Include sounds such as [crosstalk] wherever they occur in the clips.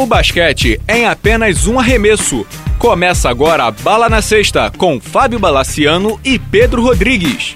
O basquete é em apenas um arremesso. Começa agora a Bala na Sexta com Fábio Balaciano e Pedro Rodrigues.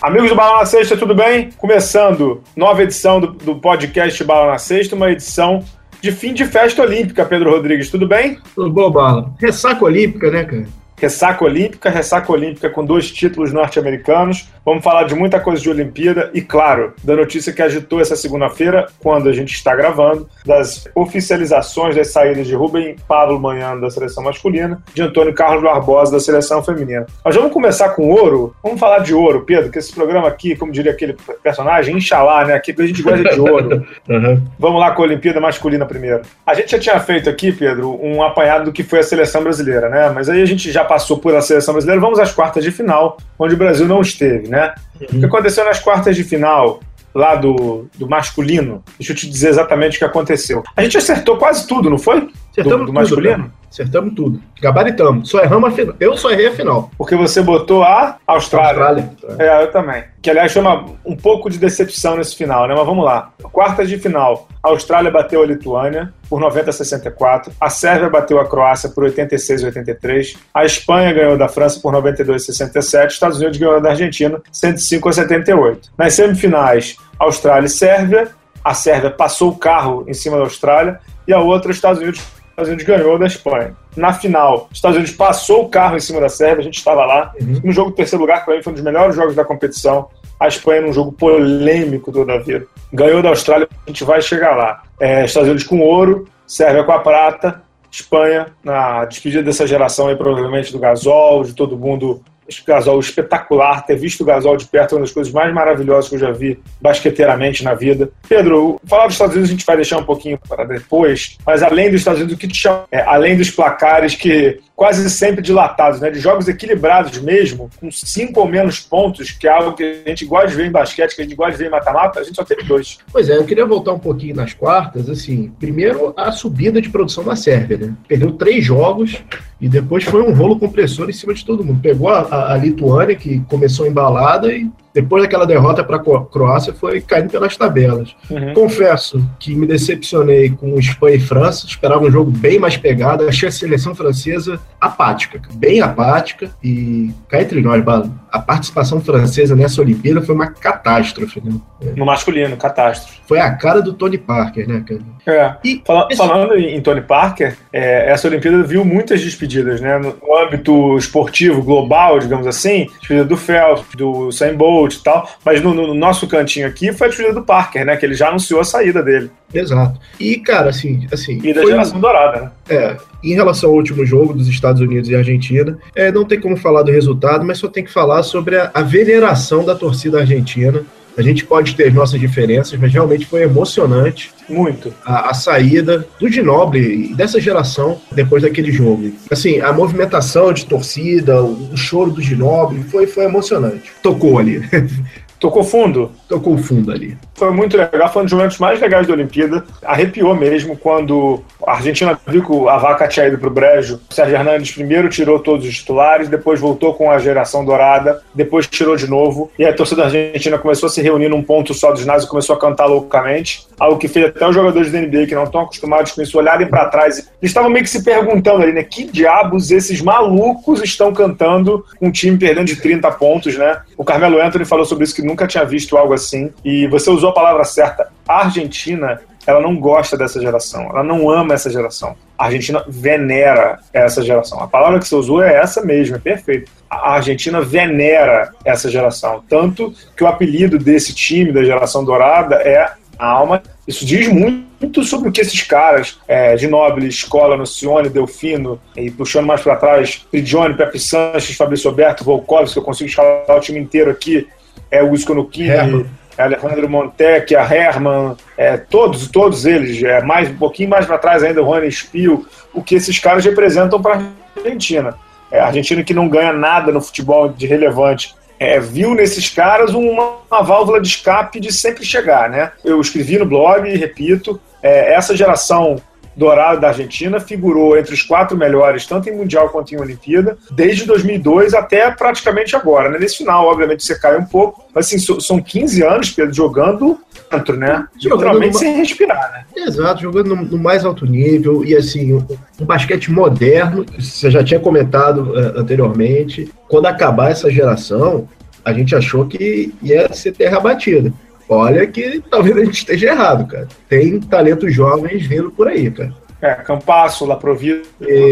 Amigos do Bala na Sexta, tudo bem? Começando nova edição do, do podcast Bala na Sexta, uma edição de fim de festa olímpica, Pedro Rodrigues, tudo bem? Tudo bom, Bala. Ressaca olímpica, né, cara? Ressaca olímpica, ressaca olímpica com dois títulos norte-americanos. Vamos falar de muita coisa de Olimpíada e, claro, da notícia que agitou essa segunda-feira, quando a gente está gravando, das oficializações das saídas de Rubem Pablo Manhã da seleção masculina, de Antônio Carlos Barbosa da seleção feminina. Mas vamos começar com ouro. Vamos falar de ouro, Pedro, que esse programa aqui, como diria aquele personagem, Inxalá, né? Aqui a gente gosta de ouro. [laughs] uhum. Vamos lá com a Olimpíada masculina primeiro. A gente já tinha feito aqui, Pedro, um apanhado do que foi a seleção brasileira, né? Mas aí a gente já passou por a seleção brasileira. Vamos às quartas de final, onde o Brasil não esteve, né? Né? Uhum. O que aconteceu nas quartas de final, lá do, do masculino, deixa eu te dizer exatamente o que aconteceu. A gente acertou quase tudo, não foi? Acertamos do, do masculino? Tudo, Acertamos tudo. Gabaritamos. Só erramos a final. Eu só errei a final. Porque você botou a Austrália. Austrália. É, eu também. Que, aliás, uma, um pouco de decepção nesse final, né? Mas vamos lá. Quartas de final. A Austrália bateu a Lituânia por 90 a 64. A Sérvia bateu a Croácia por 86 a 83. A Espanha ganhou da França por 92 a 67. Estados Unidos ganhou da Argentina 105 a 78. Nas semifinais, Austrália e Sérvia. A Sérvia passou o carro em cima da Austrália e a outra, Estados Unidos Estados Unidos ganhou da Espanha. Na final, Estados Unidos passou o carro em cima da Sérvia, a gente estava lá. Uhum. No jogo do terceiro lugar, que foi um dos melhores jogos da competição. A Espanha, num jogo polêmico toda a vida, ganhou da Austrália, a gente vai chegar lá. É, Estados Unidos com ouro, Sérvia com a prata, Espanha na despedida dessa geração aí, provavelmente do Gasol, de todo mundo Gasol espetacular, ter visto o Gasol de perto é uma das coisas mais maravilhosas que eu já vi basqueteiramente na vida. Pedro, falar dos Estados Unidos a gente vai deixar um pouquinho para depois, mas além dos Estados Unidos, o que te chama, é, além dos placares que quase sempre dilatados, né? De jogos equilibrados mesmo, com cinco ou menos pontos, que é algo que a gente gosta de ver em basquete, que a gente gosta de ver em mata-mata, a gente só teve dois. Pois é, eu queria voltar um pouquinho nas quartas, assim, primeiro a subida de produção da Sérvia, né? Perdeu três jogos e depois foi um rolo compressor em cima de todo mundo. Pegou a, a, a Lituânia, que começou embalada, e depois daquela derrota para a Croácia, foi caindo pelas tabelas. Uhum. Confesso que me decepcionei com Espanha e França, esperava um jogo bem mais pegado, achei a seleção francesa apática, bem apática, e cá entre nós, a participação francesa nessa Olimpíada foi uma catástrofe. Né? No masculino, catástrofe. Foi a cara do Tony Parker, né, cara? É. E Fala, esse... Falando em Tony Parker, é, essa Olimpíada viu muitas despedidas, né? No âmbito esportivo global, digamos assim, despedida do Phelps, do Sam Bolt e tal, mas no, no, nosso cantinho aqui foi a despedida do Parker, né? Que ele já anunciou a saída dele. Exato. E, cara, assim. assim e da geração dourada, né? É. Em relação ao último jogo dos Estados Unidos e Argentina, é, não tem como falar do resultado, mas só tem que falar sobre a, a veneração da torcida argentina a gente pode ter nossas diferenças, mas realmente foi emocionante. Muito. A, a saída do Ginoble e dessa geração depois daquele jogo. Assim, a movimentação de torcida, o, o choro do Ginoble foi, foi emocionante. Tocou ali. [laughs] Tocou fundo? Tocou fundo ali. Foi muito legal, foi um dos momentos mais legais da Olimpíada. Arrepiou mesmo quando a Argentina viu que a vaca tinha ido para o brejo. O Sérgio Hernandes primeiro tirou todos os titulares, depois voltou com a geração dourada, depois tirou de novo. E a torcida argentina começou a se reunir num ponto só do ginásio e começou a cantar loucamente. Algo que fez até os jogadores da NBA que não estão acostumados com isso olharem para trás. Eles estavam meio que se perguntando ali, né? Que diabos esses malucos estão cantando um time perdendo de 30 pontos, né? O Carmelo Anthony falou sobre isso que nunca tinha visto algo assim. E você usou a palavra certa. A Argentina, ela não gosta dessa geração, ela não ama essa geração. A Argentina venera essa geração. A palavra que você usou é essa mesmo, é perfeito. A Argentina venera essa geração. Tanto que o apelido desse time, da geração dourada, é alma. Isso diz muito sobre o que esses caras é, de Nobre, Escola, Nocione, Delfino, e puxando mais para trás, Prigione, Pepe Sanches, Fabrício Alberto, Volkovski, que eu consigo escalar o time inteiro aqui, é o Isconukini, é Alejandro Montec, a Herman, é, todos, todos eles, é, mais, um pouquinho mais para trás ainda, o Rony Spiel, o que esses caras representam para a Argentina. É, a Argentina que não ganha nada no futebol de relevante, é, viu nesses caras uma, uma, válvula de escape de sempre chegar, né? Eu escrevi no blog e repito, é, essa geração dourado da Argentina, figurou entre os quatro melhores, tanto em Mundial quanto em Olimpíada, desde 2002 até praticamente agora. Né? Nesse final, obviamente, você cai um pouco, mas assim, são 15 anos, Pedro, jogando dentro, né? Literalmente sem respirar, né? Exato, jogando no, no, mais alto nível e assim, um, um basquete moderno, você já tinha comentado uh, anteriormente, quando acabar essa geração, a gente achou que ia ser terra batida. Olha que talvez a gente esteja errado, cara. Tem talentos jovens vindo por aí, cara. É, Campasso, Laprovida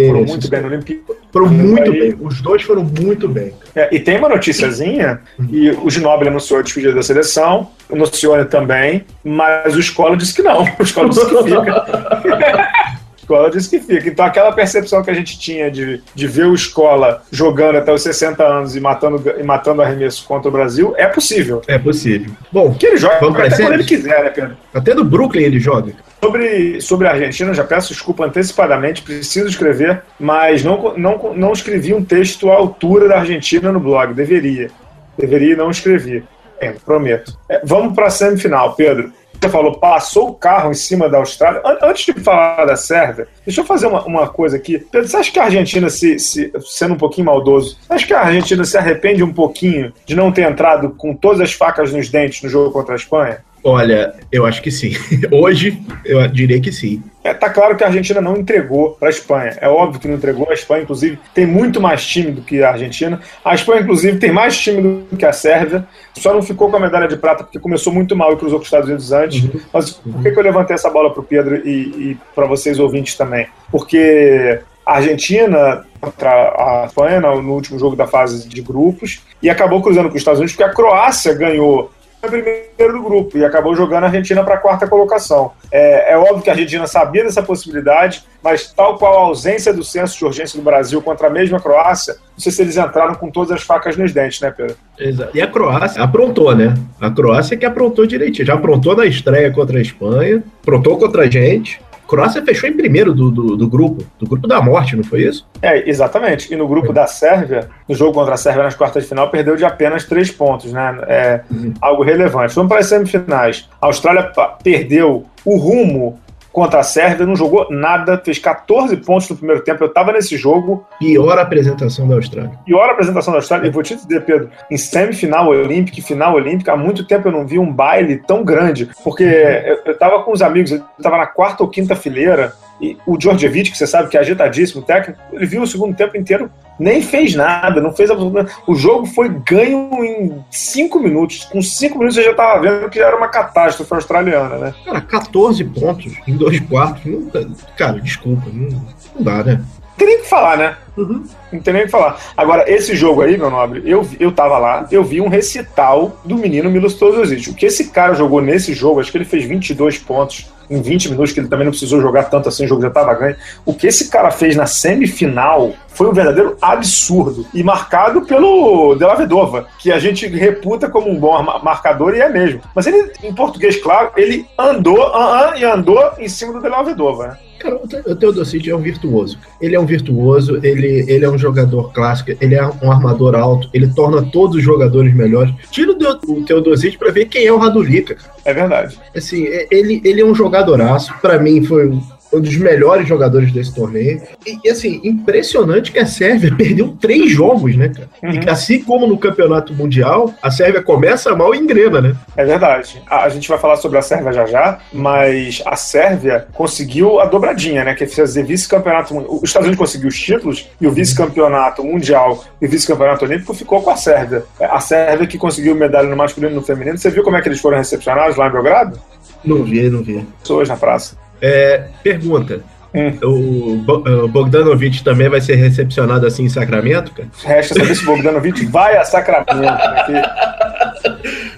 foram muito bem no Olimpíada. Foram muito aí. bem. Os dois foram muito bem. É, e tem uma noticiazinha, e o Ginóbili anunciou a despedida da seleção, o Nocione também, mas o Escola disse que não. [laughs] O Escola disse que fica. [laughs] Escola disse que fica. Então, aquela percepção que a gente tinha de, de ver o Escola jogando até os 60 anos e matando, e matando arremesso contra o Brasil, é possível. É possível. Bom, que ele joga até quando ele quiser, né, Pedro? Até no Brooklyn ele joga. Sobre, sobre a Argentina, já peço desculpa antecipadamente, preciso escrever, mas não, não, não escrevi um texto à altura da Argentina no blog. Deveria. Deveria e não escrevi. É, prometo. É, vamos para a semifinal, Pedro você falou, passou o carro em cima da Austrália. Antes de falar da Sérvia, deixa eu fazer uma, uma coisa aqui. Pedro, você acha que a Argentina, se, se, sendo um pouquinho maldoso, acha que a Argentina se arrepende um pouquinho de não ter entrado com todas as facas nos dentes no jogo contra a Espanha? Olha, eu acho que sim. [laughs] Hoje, eu diria que sim. É, tá claro que a Argentina não entregou para a Espanha. É óbvio que não entregou. A Espanha, inclusive, tem muito mais time do que a Argentina. A Espanha, inclusive, tem mais time do que a Sérvia. Só não ficou com a medalha de prata porque começou muito mal e cruzou com os Estados Unidos antes. Uhum. Mas por que, que eu levantei essa bola para o Pedro e, e para vocês ouvintes também? Porque a Argentina contra a Espanha no último jogo da fase de grupos e acabou cruzando com os Estados Unidos porque a Croácia ganhou primeiro do grupo e acabou jogando a Argentina para a quarta colocação. É, é, óbvio que a Argentina sabia dessa possibilidade, mas tal qual a ausência do senso de urgência do Brasil contra a mesma Croácia, não sei se eles entraram com todas as facas nos dentes, né, Pedro? Exato. E a Croácia aprontou, né? A Croácia que aprontou direitinho. Já aprontou na estreia contra a Espanha, aprontou contra a gente. Croácia fechou em primeiro do, do, do, grupo, do grupo da morte, não foi isso? É, exatamente. E no grupo da Sérvia, no jogo contra a Sérvia nas quartas de final, perdeu de apenas três pontos, né? É uhum. algo relevante. Vamos para as semifinais. A Austrália perdeu o rumo contra a Sérvia, não jogou nada, fez 14 pontos no primeiro tempo. Eu estava nesse jogo. Pior apresentação da Austrália. Pior apresentação da Austrália. E vou te dizer, Pedro, em semifinal olímpica e final olímpica, há muito tempo eu não vi um baile tão grande, porque eu estava com os amigos, eu estava na quarta ou quinta fileira, e o Djordjevic, que você sabe que é agitadíssimo, técnico, ele viu o segundo tempo inteiro, nem fez nada, não fez absolutamente nada. O jogo foi ganho em cinco minutos. Com cinco minutos você já estava vendo que era uma catástrofe australiana, né? Cara, 14 pontos em dois quartos. Não, cara, desculpa, não, não dá, né? Não tem nem o que falar, né? Uhum. Não tem nem o que falar. Agora, esse jogo aí, meu nobre, eu, eu tava lá, eu vi um recital do menino Milos Teodosic. O que esse cara jogou nesse jogo, acho que ele fez 22 pontos em 20 minutos, que ele também não precisou jogar tanto assim, o jogo já estava ganho. O que esse cara fez na semifinal foi um verdadeiro absurdo. E marcado pelo De La Vedova, que a gente reputa como um bom marcador e é mesmo. Mas ele, em português, claro, ele andou uh -uh, e andou em cima do De La Vedova, né? Cara, o Teodosic é um virtuoso. Ele é um virtuoso, ele, ele é um jogador clássico, ele é um armador alto, ele torna todos os jogadores melhores. Tira o Teodosic para ver quem é o Radulica. É verdade. Assim, é, ele, ele é um jogadoraço. Para mim, foi um dos melhores jogadores desse torneio. E, e, assim, impressionante que a Sérvia [laughs] perdeu três jogos, né, cara? Uhum. E que assim como no campeonato mundial, a Sérvia começa mal e engrena, né? É verdade. A, a, gente vai falar sobre a Sérvia já já, mas a Sérvia conseguiu a dobradinha, né? Que é fazer vice-campeonato. Os Estados Unidos conseguiu os títulos e o vice-campeonato mundial e o vice-campeonato olímpico ficou com a Sérvia. A Sérvia que conseguiu medalha no masculino e no feminino. Você viu como é que eles foram recepcionados lá em Belgrado? Não vi, não vi. Pessoas na praça. É, pergunta. Hum. O Bogdanovich também vai ser recepcionado assim em Sacramento, cara? Resta saber se o Bogdanovich vai a Sacramento.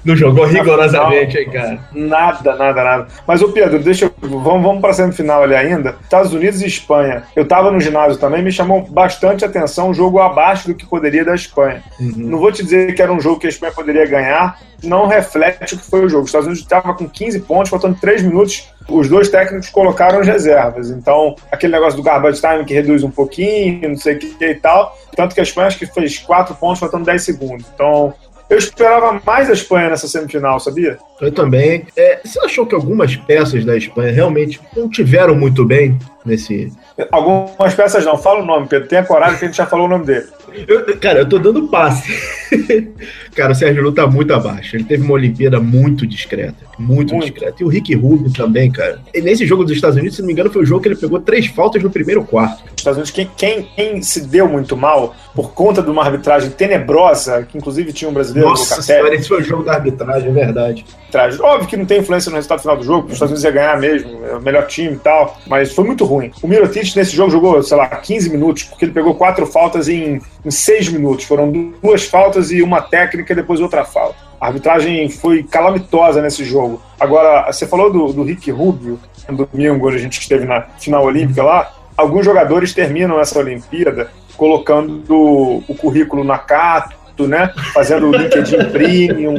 Não jogou rigorosamente aí, cara. Nada, nada, nada. Mas, o Pedro, deixa eu. Vamos, vamos para a semifinal ali ainda. Estados Unidos e Espanha. Eu estava no ginásio também, me chamou bastante atenção um jogo abaixo do que poderia da Espanha. Uhum. Não vou te dizer que era um jogo que a Espanha poderia ganhar, não reflete o que foi o jogo. Os Estados Unidos estava com 15 pontos, faltando 3 minutos. Os dois técnicos colocaram as reservas. Então, aquele negócio do garbage time que reduz um pouquinho, não sei o que e tal. Tanto que a Espanha acho que fez 4 pontos, faltando 10 segundos. Então, eu esperava mais a Espanha nessa semifinal, sabia? Eu também. É, você achou que algumas peças da Espanha realmente não tiveram muito bem nesse. Algumas peças não, fala o nome, Pedro. Tenha coragem que a gente já falou o nome dele. Eu, cara, eu tô dando passe. [laughs] cara, o Sérgio Lu tá muito abaixo. Ele teve uma Olimpíada muito discreta. Muito, muito. discreta. E o Rick Rubio também, cara. E nesse jogo dos Estados Unidos, se não me engano, foi o jogo que ele pegou três faltas no primeiro quarto. Os Estados Unidos, quem, quem, quem, se deu muito mal por conta de uma arbitragem tenebrosa, que inclusive tinha um brasileiro Nossa no Senhora, esse foi o jogo da arbitragem, é verdade. Óbvio que não tem influência no resultado final do jogo, os Estados Unidos ia ganhar mesmo, é o melhor time e tal, mas foi muito ruim. O Mirotic nesse jogo jogou, sei lá, 15 minutos, porque ele pegou quatro faltas em, em seis minutos. Foram duas faltas e uma técnica e depois outra falta. A arbitragem foi calamitosa nesse jogo. Agora, você falou do, do Rick Rubio, no domingo, a gente esteve na final olímpica lá. Alguns jogadores terminam essa Olimpíada colocando o currículo na Cato, né? Fazendo o LinkedIn [laughs] Premium,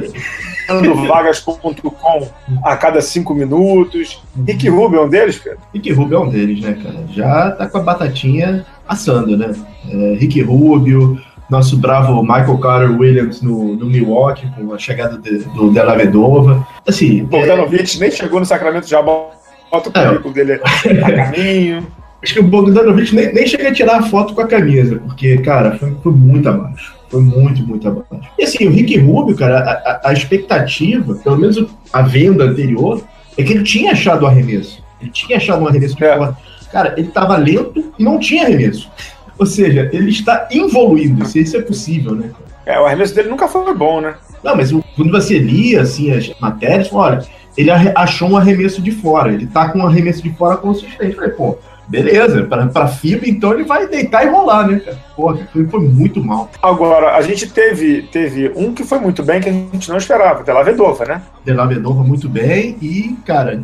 dando vagas.com a cada cinco minutos. Rick Rubio é um deles, Pedro? Rick Rubio é um deles, né, cara? Já tá com a batatinha assando, né? É, Rick Rubio, nosso bravo Michael Carter Williams no, no Milwaukee, com a chegada de, do Della Vedova. Assim, Bogdanovich é... nem chegou no Sacramento, já bota o é. currículo é. dele [laughs] a caminho. Acho que o Bogdanovich nem, nem chega a tirar a foto com a camisa, porque, cara, foi, foi muito abaixo. Foi muito, muito abaixo. E assim, o Rick Rubio, cara, a, a, expectativa, pelo menos a venda anterior, é que ele tinha achado o arremesso. Ele tinha achado um arremesso de é. Cara, ele estava lento e não tinha arremesso. Ou seja, ele está evoluindo, se isso é possível, né? É, o arremesso dele nunca foi bom, né? Não, mas quando você lia, assim, as matérias, olha, ele achou um arremesso de fora, ele tá com um arremesso de fora consistente. Eu falei, pô, beleza, pra, pra FIBA, então ele vai deitar e rolar, né, cara? Porra, foi, foi muito mal. Agora, a gente teve, teve um que foi muito bem que a gente não esperava, Della Vedova, né? Della Vedova muito bem e, cara...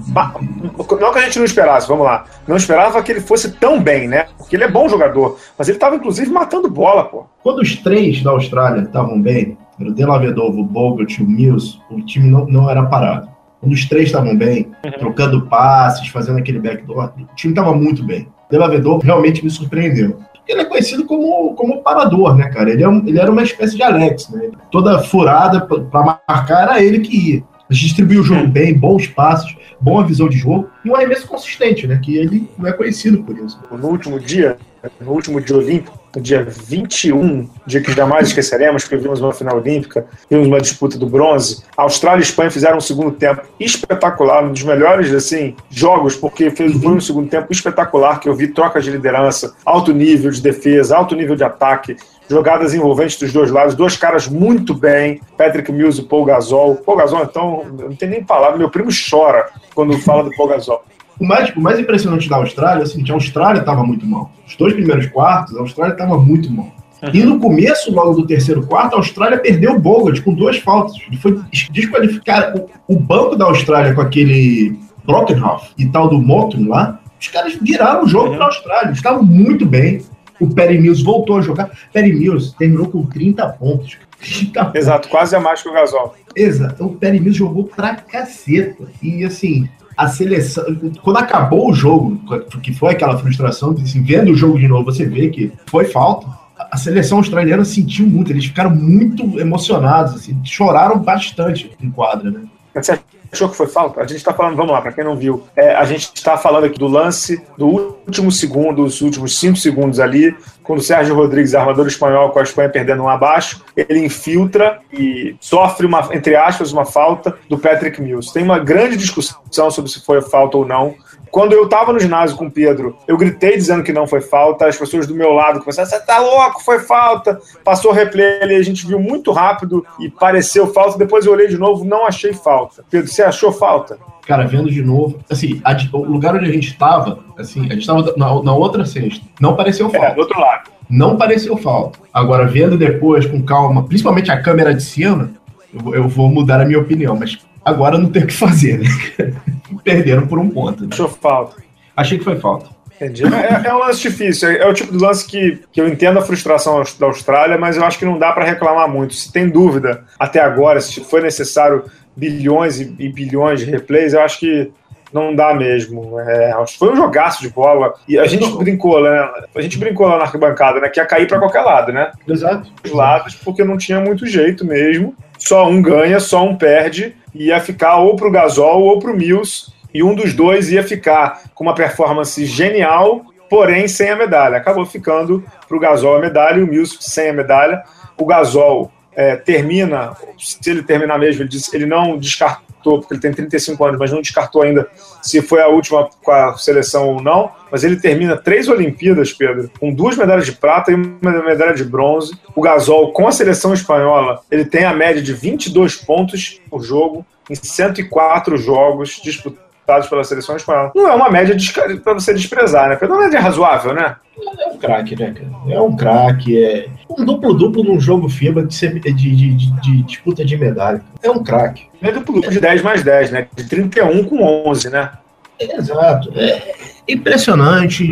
Não que a gente não esperasse, vamos lá. Não esperava que ele fosse tão bem, né? Porque ele é bom jogador, mas ele tava, inclusive, matando bola, pô. Quando os três da Austrália estavam bem, o Della Vedova, o Bogut e o Mills, o time não, não era parado. Quando os três estavam bem, uhum. trocando passes, fazendo aquele backdoor, o time estava muito bem. Delavador realmente me surpreendeu. Ele é conhecido como, como parador, né, cara? Ele, é um, ele era uma espécie de Alex, né? Toda furada para marcar era ele que ia. Distribuiu o jogo bem, bons passos, boa visão de jogo e um arremesso consistente, né? Que ele não é conhecido por isso. No último dia, no último dia olímpico, no dia 21, dia que jamais esqueceremos, porque vimos uma final olímpica, vimos uma disputa do bronze. A Austrália e a Espanha fizeram um segundo tempo espetacular, um dos melhores assim, jogos, porque fez, foi um segundo tempo espetacular que eu vi trocas de liderança, alto nível de defesa, alto nível de ataque, jogadas envolventes dos dois lados, dois caras muito bem, Patrick Mills e Paul Gasol. Paul Gasol, então, não tem nem palavra, meu primo chora quando fala do Paul Gasol. O mais, o mais impressionante da Austrália é o seguinte: a Austrália estava muito mal. Os dois primeiros quartos, a Austrália estava muito mal. Uhum. E no começo, logo do terceiro quarto, a Austrália perdeu o Bogut com duas faltas. Ele foi desqualificado. O, o banco da Austrália com aquele Brockenhoff e tal do Motum lá, os caras viraram o jogo uhum. para a Austrália. Estavam muito bem. O Perry Mills voltou a jogar. Perry Mills terminou com 30 pontos. 30 [laughs] Exato, pontos. quase a mais que o Gasol. Exato. O Perry Mills jogou pra caceta. E assim, a seleção. Quando acabou o jogo, que foi aquela frustração, assim, vendo o jogo de novo, você vê que foi falta. A seleção australiana sentiu muito, eles ficaram muito emocionados, assim, choraram bastante em quadra, né? Você achou que foi falta? A gente está falando, vamos lá, para quem não viu, é, a gente está falando aqui do lance do último segundo, os últimos cinco segundos ali, quando o Sérgio Rodrigues, armador espanhol, com a Espanha perdendo um abaixo, ele infiltra e sofre uma, entre aspas, uma falta do Patrick Mills. Tem uma grande discussão sobre se foi falta ou não. Quando eu tava no ginásio com o Pedro, eu gritei dizendo que não foi falta, as pessoas do meu lado começaram, você tá louco, foi falta. Passou o replay ali, a gente viu muito rápido e pareceu falta. Depois eu olhei de novo, não achei falta. Pedro, você achou falta? Cara, vendo de novo, assim, a, o lugar onde a gente estava, assim, a gente estava na, na, outra sexta, não pareceu falta. É, do outro lado. Não pareceu falta. Agora, vendo depois com calma, principalmente a câmera de cima, eu, eu vou mudar a minha opinião, mas agora não tem o que fazer, né? [laughs] Perderam por um ponto. Né? Achou falta. Achei que foi falta. Entendi. É, é, um lance difícil. É, é, o tipo de lance que, que eu entendo a frustração da Austrália, mas eu acho que não dá para reclamar muito. Se tem dúvida até agora, se foi necessário bilhões e, e bilhões de replays, eu acho que não dá mesmo. É, foi um jogaço de bola. E a gente brincou, né? A gente brincou lá na arquibancada, né? Que ia cair para qualquer lado, né? Exato. Os lados, porque não tinha muito jeito mesmo. Só um ganha, só um perde ia ficar ou para o Gasol ou para o Mills e um dos dois ia ficar com uma performance genial, porém sem a medalha. Acabou ficando para o Gasol a medalha e o Mills sem a medalha. O Gasol é, termina, se ele terminar mesmo, ele, disse, ele não descartou, porque ele tem 35 anos, mas não descartou ainda se foi a última com a seleção ou não. Mas ele termina três Olimpíadas, Pedro, com duas medalhas de prata e uma medalha de bronze. O Gasol, com a seleção espanhola, ele tem a média de 22 pontos por jogo em 104 jogos disputados dados pela seleção espanhola. Não é uma média para você desprezar, né? Não é razoável, né? É um craque, né, cara? É um craque, é um duplo-duplo num jogo FIBA de, de, de, de disputa de medalha. É um craque. É duplo-duplo de 10 mais 10, né? De 31 com 11, né? É, exato. É impressionante.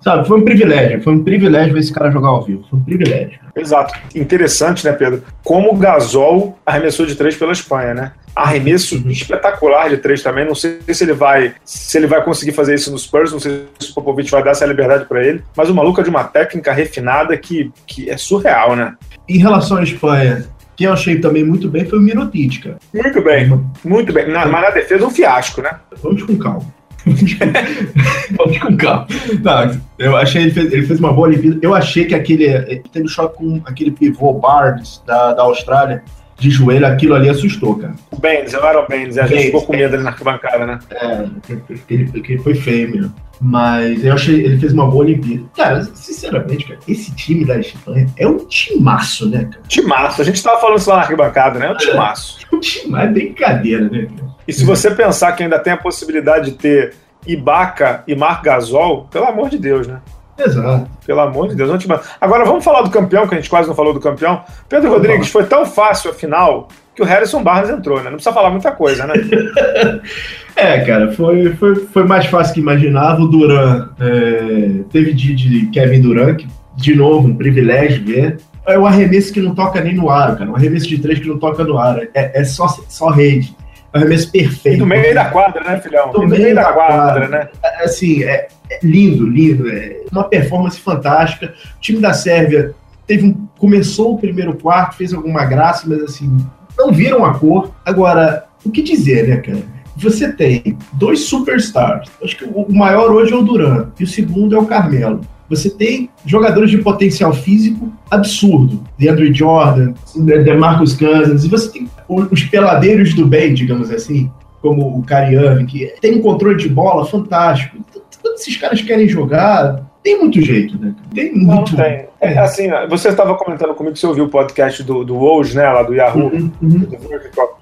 Sabe, foi um privilégio, foi um privilégio ver esse cara jogar ao vivo, foi um privilégio. Exato. Interessante, né, Pedro? Como o Gasol arremessou de três pela Espanha, né? Arremesso uhum. espetacular de três também. Não sei se ele vai se ele vai conseguir fazer isso no Spurs, não sei se o Popovich vai dar essa liberdade para ele, mas o maluco é de uma técnica refinada que, que é surreal, né? Em relação à Espanha, quem eu achei também muito bem foi o Mirotic, cara. Muito bem, muito bem. Na, mas na defesa, um fiasco, né? Vamos com calma. [laughs] Vamos com calma. Não, eu achei ele fez, ele fez uma boa Olimpíada. Eu achei que aquele. Ele teve choque com aquele pivô Barnes da, da Austrália de joelho, aquilo ali assustou, cara. O Benz, eu era o Benz, a gente ficou com medo ali na arquibancada, né? É, ele, foi feio mesmo. Mas eu achei ele fez uma boa Olimpíada. Cara, sinceramente, cara, esse time da Espanha é um timaço, né, cara? Timaço. A gente tava falando isso lá na arquibancada, né? É um timaço. É, um timaço, é brincadeira, né, cara? E se você pensar que ainda tem a possibilidade de ter Ibaka e Marc Gasol, pelo amor de Deus, né? Exato. Pelo amor de Deus. Agora vamos falar do campeão, que a gente quase não falou do campeão. Pedro Rodrigues, foi tão fácil a final que o Harrison Barnes entrou, né? Não precisa falar muita coisa, né? [laughs] é, cara, foi, foi, foi mais fácil que imaginava. O Duran é, teve de, de Kevin Durant, que, de novo, um privilégio ver. É o arremesso que não toca nem no ar, cara. Um arremesso de três que não toca no ar. É, é só, só rede arremesso perfeito. E no meio da quadra, né, filhão? No, meio, meio da, da quadra, quadra, né? É, assim, é, é, lindo, lindo. É uma performance fantástica. O time da Sérvia teve um, começou o primeiro quarto, fez alguma graça, mas assim, não viram a cor. Agora, o que dizer, né, cara? Você tem dois superstars. Acho que o maior hoje é o Duran e o segundo é o Carmelo. Você tem jogadores de potencial físico absurdo. DeAndre Jordan, DeMarcus Cousins, e você tem os peladeiros do bem, digamos assim, como o Kyrie que tem um controle de bola fantástico. Quando esses caras querem jogar, tem muito jeito, né? Tem muito. Não tem. É. Assim, você estava comentando comigo que você ouviu o podcast do, do Woj, né, lá do Yahoo, uhum, uhum.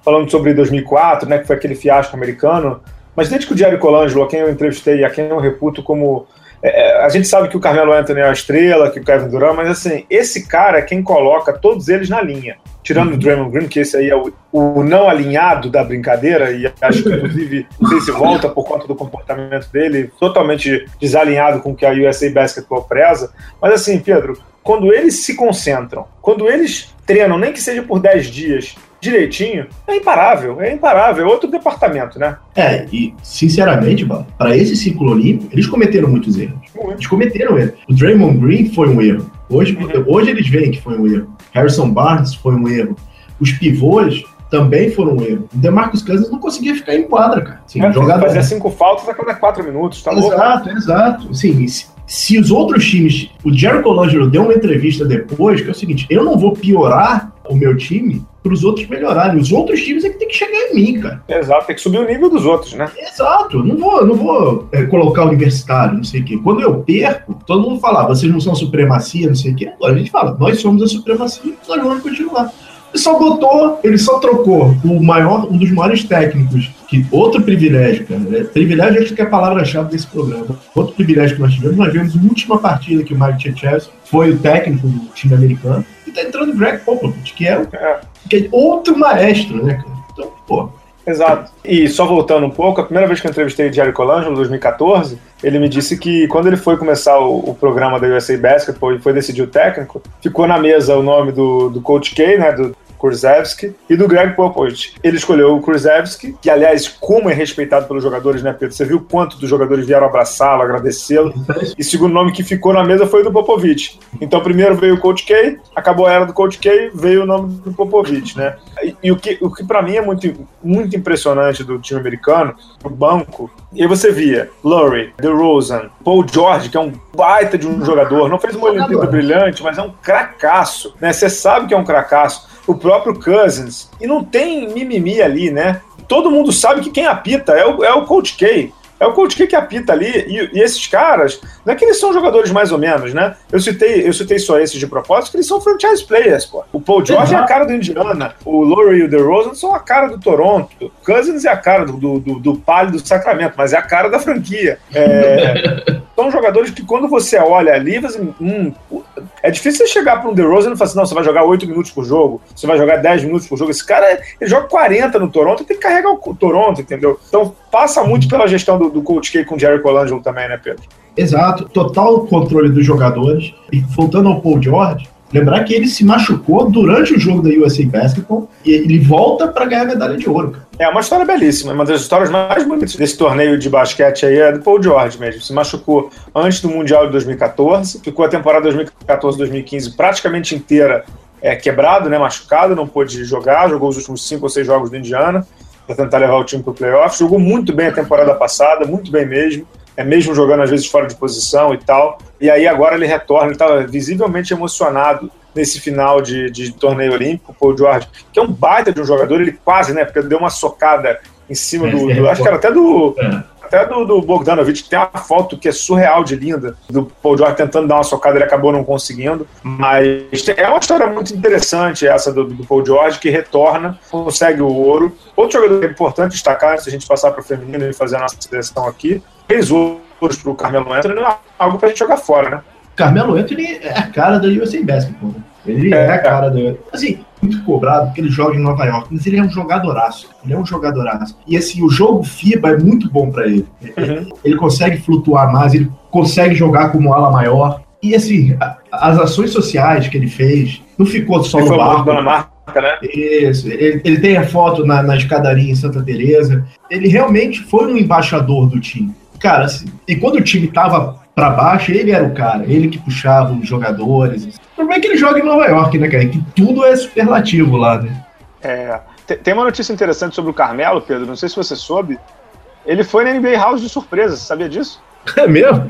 falando sobre 2004, né, que foi aquele fiasco americano. Mas desde que o Jerry Colangelo, a quem eu entrevistei e a quem eu reputo como é, é, a gente sabe que o Carmelo Anthony é a estrela, que o Kevin Durant, mas assim, esse cara é quem coloca todos eles na linha. Tirando uhum. o Draymond Green, que esse aí é o, o, não alinhado da brincadeira, e acho que inclusive [laughs] não sei se volta por conta do comportamento dele, totalmente desalinhado com o que a USA Basketball preza. Mas assim, Pedro, quando eles se concentram, quando eles treinam, nem que seja por 10 dias, direitinho, é imparável, é imparável, é outro departamento, né? É, e sinceramente, para esse ciclo olímpico, eles cometeram muitos erros. Eles cometeram erros. O Draymond Green foi um erro. Hoje, uhum. hoje eles veem que foi um erro. Harrison Barnes foi um erro. Os pivôs também foram um erro. O DeMarcus Cousins não conseguia ficar em quadra, cara. Sim, é, jogada... Fazia cinco faltas a cada quatro minutos, tá exato, louco? Exato, exato. Sim, se, os outros times... O Jerry Colangelo deu uma entrevista depois, que é o seguinte, eu não vou piorar o meu time para os outros melhorarem. Os outros times é que tem que chegar em mim, cara. Exato, tem que subir o nível dos outros, né? Exato, não vou, não vou é, colocar universitário, não sei o quê. Quando eu perco, todo mundo fala, ah, vocês não são supremacia, não sei o quê. Agora a gente fala, nós somos a supremacia, nós vamos continuar. Ele só botou, ele só trocou o maior, um dos maiores técnicos, que outro privilégio, cara. Né? Privilégio acho que é a palavra-chave desse programa. Outro privilégio que nós tivemos, nós vimos a última partida que o Mike Tchechesky foi o técnico do time americano, e tá entrando o Greg Popovich, que é, o, que é outro maestro, né, cara? Então, pô. Exato. E só voltando um pouco, a primeira vez que eu entrevistei o Jerry Colangelo, em 2014, ele me disse que quando ele foi começar o, o, programa da USA Basketball e foi decidir o técnico, ficou na mesa o nome do, do Coach K, né, do Kurzewski e do Greg Popovich. Ele escolheu o Kurzewski, que aliás, como é respeitado pelos jogadores, né, Pedro? Você viu quanto dos jogadores vieram abraçá-lo, agradecê-lo. E segundo nome que ficou na mesa foi o do Popovich. Então primeiro veio o Coach K, acabou a era do Coach K, veio o nome do Popovich, né? E, e o que, o que para mim é muito, muito impressionante do time americano, o banco, e aí você via Lurie, DeRozan, Paul George, que é um baita de um jogador, não fez uma Olimpíada brilhante, mas é um cracaço, né? Você sabe que é um cracaço. O próprio Cousins. E não tem mimimi ali, né? Todo mundo sabe que quem apita é o, é o Coach K. É o Coach K que apita ali, e, e, esses caras, não é que eles são jogadores mais ou menos, né? Eu citei, eu citei só esses de propósito, que eles são franchise players, pô. O Paul George uhum. é a cara do Indiana, o Laurie e o DeRozan são a cara do Toronto, o Cousins é a cara do, do, do, do Palio do Sacramento, mas é a cara da franquia. É, [laughs] são jogadores que quando você olha ali, você, hum, é difícil você chegar para um DeRozan e falar assim, não, você vai jogar 8 minutos por jogo, você vai jogar 10 minutos por jogo. Esse cara, ele joga 40 no Toronto, tem que carregar o Toronto, entendeu? Então passa muito pela gestão do, do Coach K com o Jerry Colangelo também, né, Pedro? Exato, total controle dos jogadores. E voltando ao Paul George, Lembrar que ele se machucou durante o jogo da USA Basketball e ele volta para ganhar a medalha de ouro. É uma história belíssima, uma das histórias mais bonitas desse torneio de basquete aí é do Paul George mesmo. Se machucou antes do Mundial de 2014, ficou a temporada 2014-2015 praticamente inteira é, quebrado, né, machucado, não pôde jogar, jogou os últimos cinco ou seis jogos do Indiana para tentar levar o time para o playoff. Jogou muito bem a temporada passada, muito bem mesmo é mesmo jogando às vezes fora de posição e tal. E aí agora ele retorna, ele estava visivelmente emocionado nesse final de, de torneio olímpico, o Paul George, que é um baita de um jogador, ele quase, né, porque deu uma socada em cima do, do acho que era até do é. até do, do Bogdanovich, que tem uma foto que é surreal de linda, do Paul George tentando dar uma socada, ele acabou não conseguindo, mas é uma história muito interessante essa do, do Paul George, que retorna, consegue o ouro. Outro jogador importante destacar, antes a gente passar para o feminino e fazer a nossa seleção aqui, três ouros pro Carmelo Anthony não é algo pra gente jogar fora, né? Carmelo Anthony é a cara da USA Basketball, né? Ele é, é a cara do. Assim, muito cobrado porque ele joga em Nova York, mas ele é um jogadoraço. Ele é um jogadoraço. E assim, o jogo FIBA é muito bom para ele. Uhum. Ele consegue flutuar mais, ele consegue jogar como ala maior. E assim, a, as ações sociais que ele fez, não ficou só ele no barco. Marca, né? Isso. Ele, ele, tem a foto na, na escadaria em Santa Teresa. Ele realmente foi um embaixador do time cara, assim, e quando o time tava para baixo, ele era o cara, ele que puxava os jogadores. O problema é que ele joga em Nova York, né, cara? Que tudo é superlativo lá, né? É. Tem uma notícia interessante sobre o Carmelo, Pedro, não sei se você soube. Ele foi na NBA House de surpresa, você sabia disso? [laughs] É mesmo?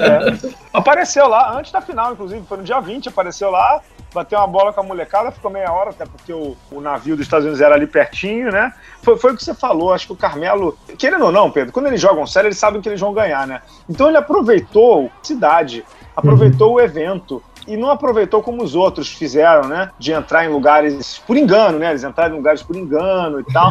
É. Apareceu lá, antes da final, inclusive, foi no dia 20, apareceu lá, bateu uma bola com a molecada, ficou meia hora, até porque o, o navio dos Estados Unidos era ali pertinho, né? Foi, foi o que você falou, acho que o Carmelo, querendo ou não, Pedro, quando eles jogam sério, eles sabem que eles vão ganhar, né? Então ele aproveitou a cidade, aproveitou uhum. o evento, e não aproveitou como os outros fizeram, né? De entrar em lugares por engano, né? Eles entraram em lugares por engano e tal.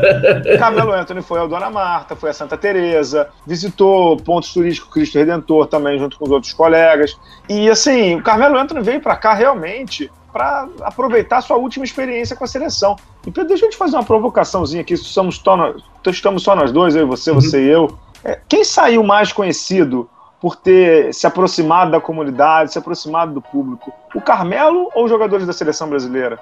[laughs] Carmelo Anthony foi ao Dona Marta, foi a Santa Teresa, visitou pontos turísticos Cristo Redentor também junto com os outros colegas. E assim, o Carmelo Anthony veio para cá realmente para aproveitar sua última experiência com a seleção. E Pedro, deixa eu te fazer uma provocaçãozinha aqui, somos só, estamos só nós dois, eu, você, uhum. você e eu. É, quem saiu mais conhecido por ter se aproximado da comunidade, se aproximado do público? O Carmelo ou os jogadores da seleção brasileira?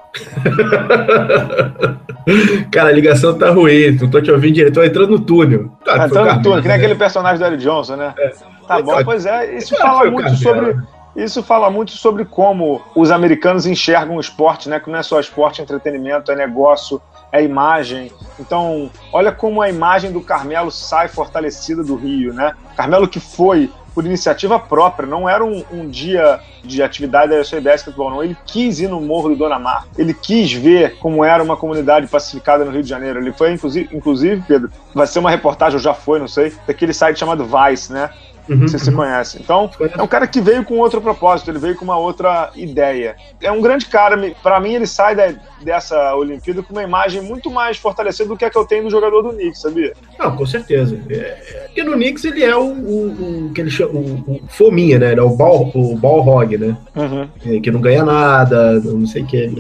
[laughs] Cara, a ligação tá ruim, não tô te ouvindo direito, tô entrando no túnel. Tá, tá entrando no túnel, que nem aquele personagem do Eric Johnson, né? É. Tá bom, pois é, isso fala muito sobre. Isso fala muito sobre como os americanos enxergam o esporte, né? Que não é só esporte, é entretenimento, é negócio, é imagem. Então, olha como a imagem do Carmelo sai fortalecida do Rio, né? Carmelo que foi por iniciativa própria, não era um, um dia de atividade da USA Basketball, não. Ele quis ir no Morro do Dona Mar, ele quis ver como era uma comunidade pacificada no Rio de Janeiro. Ele foi, inclusive, inclusive Pedro, vai ser uma reportagem, ou já foi, não sei, daquele site chamado Vice, né? Uhum, se você uhum. conhece. Então, é um cara que veio com outro propósito, ele veio com uma outra ideia. É um grande cara, para mim, ele sai da, dessa Olimpíada com uma imagem muito mais fortalecida do que a que eu tenho do jogador do Knicks, sabia? Não, com certeza. É, é, porque no Knicks ele é o, o, o que ele chama, o, o, fominha, né? Ele é o ball, o ball hog, né? Uhum. É, que não ganha nada, não sei o que.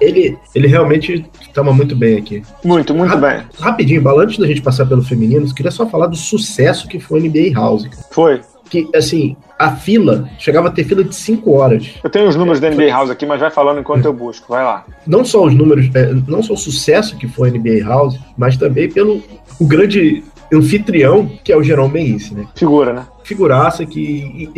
Ele, ele realmente estava muito bem aqui. Muito, muito bem. Rapidinho, antes da gente passar pelo feminino, queria só falar do sucesso que foi o NBA House. Foi. Que, assim, a fila chegava a ter fila de 5 horas. Eu tenho os números da NBA House aqui, mas vai falando enquanto eu busco. Vai lá. Não só os números, é, não só o sucesso que foi a NBA House, mas também pelo o grande anfitrião, que é o Jerome Benisse, né? Figura, né? Figuraça que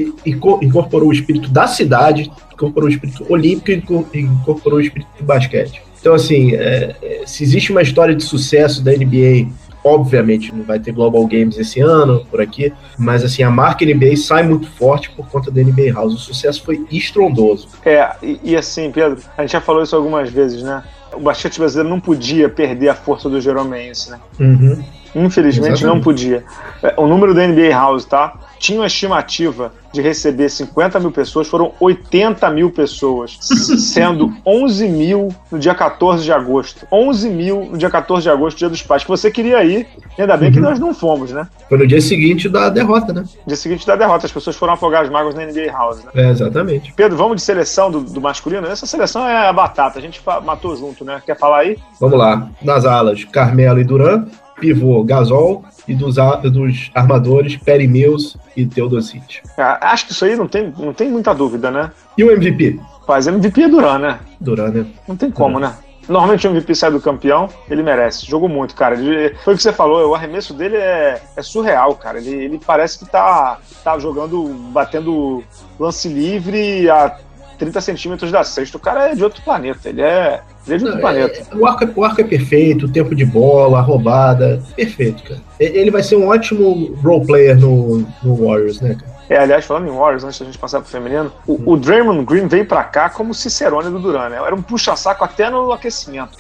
incorporou o espírito da cidade, incorporou o espírito olímpico e incorporou o espírito do basquete. Então, assim, é, é, se existe uma história de sucesso da NBA Obviamente não vai ter Global Games esse ano, por aqui, mas assim, a marca NBA sai muito forte por conta da NBA House. O sucesso foi estrondoso. É, e, e assim, Pedro, a gente já falou isso algumas vezes, né? O basquete brasileiro não podia perder a força do Jerome né? Uhum. Infelizmente Exatamente. não podia. É, o número da NBA House, tá? Tinha uma estimativa de receber 50 mil pessoas, foram 80 mil pessoas, [laughs] sendo 11 mil no dia 14 de agosto. 11 mil no dia 14 de agosto, dia dos pais, que você queria ir, ainda bem uhum. que nós não fomos, né? Foi no dia seguinte da derrota, né? Dia seguinte da derrota, as pessoas foram afogar as mágoas na NBA House, né? É, exatamente. Pedro, vamos de seleção do, do masculino? Essa seleção é a batata, a gente matou junto, né? Quer falar aí? Vamos lá. Nas alas, Carmelo e Duran, pivô Gasol e dos, dos armadores Perry Mills e Teodosic. É, acho que isso aí não tem, não tem muita dúvida, né? E o MVP? Faz MVP é Duran, né? Duran, né? Não tem como, Duran. né? Normalmente o MVP sai do campeão, ele merece. Jogou muito, cara. Ele, foi o que você falou, o arremesso dele é, é surreal, cara. Ele, ele parece que tá, tá jogando, batendo lance livre a 30 centímetros da cesta. O cara é de outro planeta. Ele é Desde o planeta. É, o, arco, é, o arco é perfeito, o tempo de bola, a roubada, perfeito, cara. Ele vai ser um ótimo role player no, no Warriors, né, cara? É, aliás, falando em Warriors, antes da gente passar pro feminino, o, o Draymond Green veio pra cá como Cicerone do Duran, né? Era um puxa-saco até no aquecimento.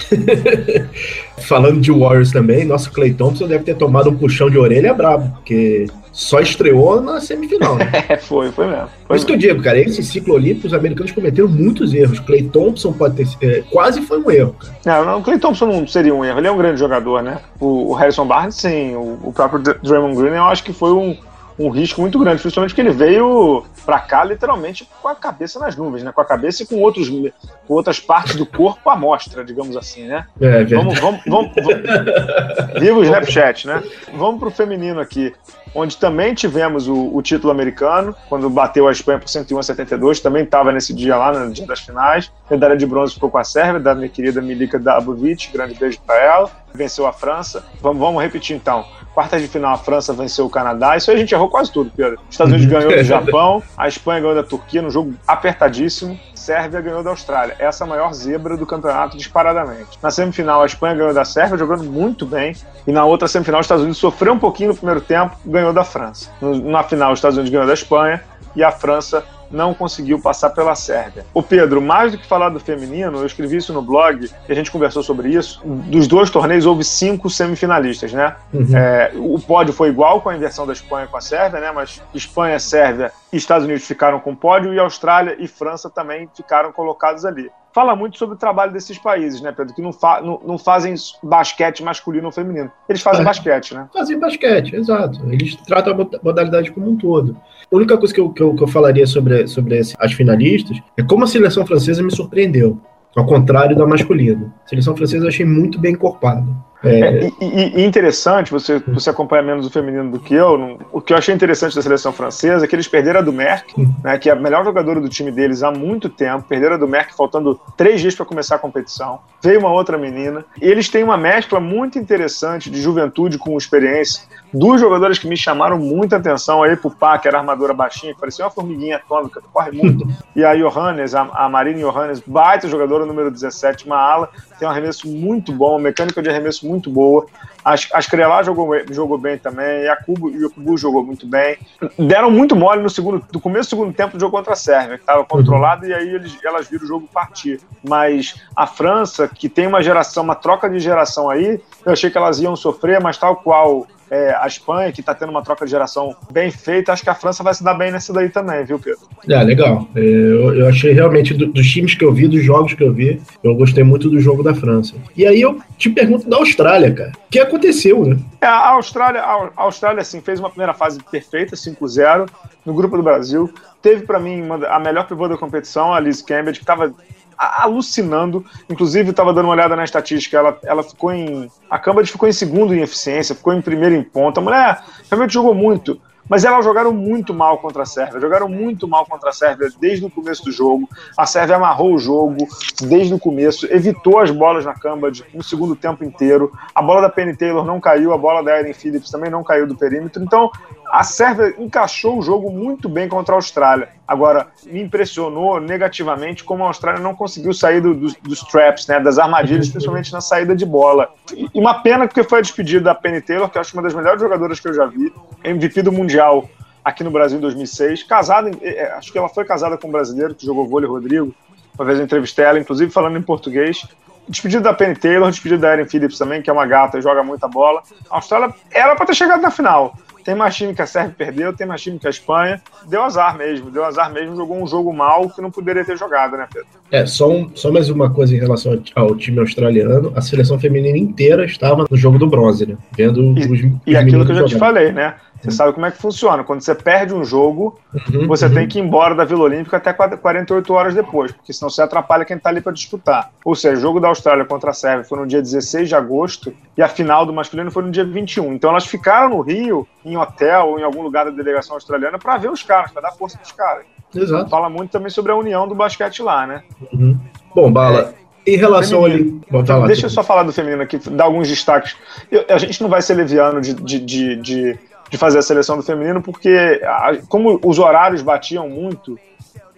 [laughs] falando de Warriors também, nosso Clay Thompson deve ter tomado um puxão de orelha brabo, porque só estreou na semifinal, né? [laughs] É, foi, foi mesmo. Foi Por isso mesmo. que eu digo, cara, esse ciclo olímpico, os americanos cometeram muitos erros. Clay Thompson pode ter. É, quase foi um erro, cara. Não, não, o Clay Thompson não seria um erro, ele é um grande jogador, né? O, o Harrison Barnes, sim, o, o próprio Draymond Green, eu acho que foi um, um risco muito grande, principalmente porque ele veio para cá literalmente com a cabeça nas nuvens, né? Com a cabeça e com, outros, com outras partes do corpo à mostra, digamos assim, né? É, vamos, vamos, vamos, vamos... Viva o Snapchat, né? Vamos pro feminino aqui onde também tivemos o, o, título americano, quando bateu a Espanha por 101 a 72, também estava nesse dia lá, no dia das finais. Medalha de bronze ficou com a Sérvia, da minha querida Milika Dabovic, grande beijo para ela. Venceu a França. Vamos, vamos repetir então. Quartas de final, a França venceu o Canadá. Isso aí a gente errou quase tudo, Pedro. Os Estados Unidos ganhou do [laughs] Japão, a Espanha ganhou da Turquia num jogo apertadíssimo. Sérvia ganhou da Austrália. Essa é a maior zebra do campeonato disparadamente. Na semifinal, a Espanha ganhou da Sérvia, jogando muito bem. E na outra semifinal, os Estados Unidos sofreu um pouquinho no primeiro tempo, ganhou da França. Na final, os Estados Unidos ganhou da Espanha e a França não conseguiu passar pela Sérvia. O Pedro, mais do que falar do feminino, eu escrevi isso no blog e a gente conversou sobre isso. Dos dois torneios houve cinco semifinalistas, né? Uhum. É, o pódio foi igual com a inversão da Espanha com a Sérvia, né? Mas Espanha, Sérvia e Estados Unidos ficaram com pódio e Austrália e França também ficaram colocados ali fala muito sobre o trabalho desses países, né, Pedro? Que não, fa não, não fazem basquete masculino ou feminino. Eles fazem é, basquete, né? Fazem basquete, exato. Eles tratam a modalidade como um todo. A única coisa que eu, que eu, que eu falaria sobre, sobre esse, as finalistas é como a seleção francesa me surpreendeu. Ao contrário da masculina. A seleção francesa eu achei muito bem encorpada. É... É, e, e, interessante, você, você acompanha menos o feminino do que eu. O que eu achei interessante da seleção francesa é que eles perderam a do Merck, né, que é a melhor jogadora do time deles há muito tempo. Perderam a do Merck faltando três dias para começar a competição. Veio uma outra menina. E eles têm uma mescla muito interessante de juventude com experiência. Duas jogadoras que me chamaram muita atenção, a Epupá, que era armadora baixinha, que parecia uma formiguinha atômica, corre muito. e a Johannes, a, a Marina Johannes, baita jogadora número 17, uma ala, tem um arremesso muito bom, mecânica de arremesso muito boa. As, as Crelá jogou, jogou bem também, a Cubo e o Kubu jogou muito bem. Deram muito mole no segundo, no começo do segundo tempo do jogo contra a Sérvia, que estava controlado, e aí eles, elas viram o jogo partir. Mas a França, que tem uma geração, uma troca de geração aí, eu achei que elas iam sofrer, mas tal qual é, a Espanha, que está tendo uma troca de geração bem feita, acho que a França vai se dar bem nessa daí também, viu, Pedro? É, legal. É, eu, eu, achei realmente, do, dos times que eu vi, dos jogos que eu vi, eu gostei muito do jogo da França. E aí eu te pergunto da Austrália, cara. O que aconteceu, né? É, a Austrália, a Austrália, assim, fez uma primeira fase perfeita, 5-0, no grupo do Brasil. Teve, para mim, uma, a melhor pivô da competição, a Liz Cambridge, que estava alucinando. Inclusive, estava dando uma olhada na estatística. Ela, ela ficou em. A Cambridge ficou em segundo em eficiência, ficou em primeiro em ponta. A mulher realmente jogou muito. Mas elas jogaram muito mal contra a Sérvia, jogaram muito mal contra a Sérvia desde o começo do jogo. A Sérvia amarrou o jogo desde o começo, evitou as bolas na Cambridge no segundo tempo inteiro. A bola da Penny Taylor não caiu, a bola da Erin Phillips também não caiu do perímetro. Então, a Sérvia encaixou o jogo muito bem contra a Austrália. Agora, me impressionou negativamente como a Austrália não conseguiu sair do, do, dos traps, né, das armadilhas, principalmente na saída de bola. E uma pena porque foi a despedida da Penny Taylor, que eu acho uma das melhores jogadoras que eu já vi, MVP do Mundial aqui no Brasil em 2006. Casada, é, é, acho que ela foi casada com um brasileiro que jogou vôlei, Rodrigo. Uma vez eu entrevistei ela, inclusive falando em português. Despedida da Penny Taylor, despedida da Erin Phillips também, que é uma gata e joga muita bola. A Austrália era para ter chegado na final. Tem mais time que a Sérvia perdeu, tem mais time que a Espanha. Deu azar mesmo, deu azar mesmo, jogou um jogo mal que não poderia ter jogado, né, Pedro? É, só, um, só mais uma coisa em relação ao time australiano. A seleção feminina inteira estava no jogo do bronze, né? Vendo e, os, os E aquilo que eu já te falei, né? Você sabe como é que funciona. Quando você perde um jogo, uhum, você uhum. tem que ir embora da Vila Olímpica até 48 horas depois, porque senão você atrapalha quem está ali para disputar. Ou seja, o jogo da Austrália contra a Sérvia foi no dia 16 de agosto e a final do masculino foi no dia 21. Então elas ficaram no Rio, em hotel ou em algum lugar da delegação australiana, para ver os caras, para dar força para os caras. Exato. Fala muito também sobre a união do basquete lá, né? Uhum. Bom, Bala, é. Em relação ali. Então, deixa eu só falar do feminino aqui, dar alguns destaques. Eu, a gente não vai ser leviano de, de, de, de de fazer a seleção do feminino, porque como os horários batiam muito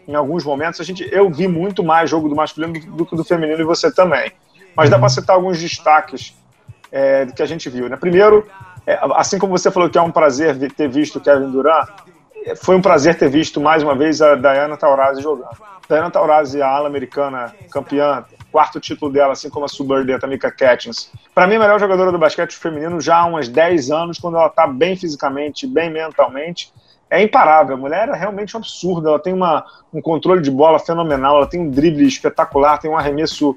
em alguns momentos, a gente, eu vi muito mais jogo do masculino do que do feminino e você também. Mas dá para citar alguns destaques é, que a gente viu. Né? Primeiro, é, assim como você falou que é um prazer ter visto o Kevin Durant, foi um prazer ter visto mais uma vez a Diana Taurasi jogando. Diana Taurasi, a ala americana campeã, quarto título dela, assim como a Suburban, a Tamika Catchings. Para mim, a melhor jogadora do basquete feminino já há uns 10 anos, quando ela está bem fisicamente, bem mentalmente. É imparável. A mulher é realmente um absurdo. Ela tem uma, um controle de bola fenomenal, ela tem um drible espetacular, tem um arremesso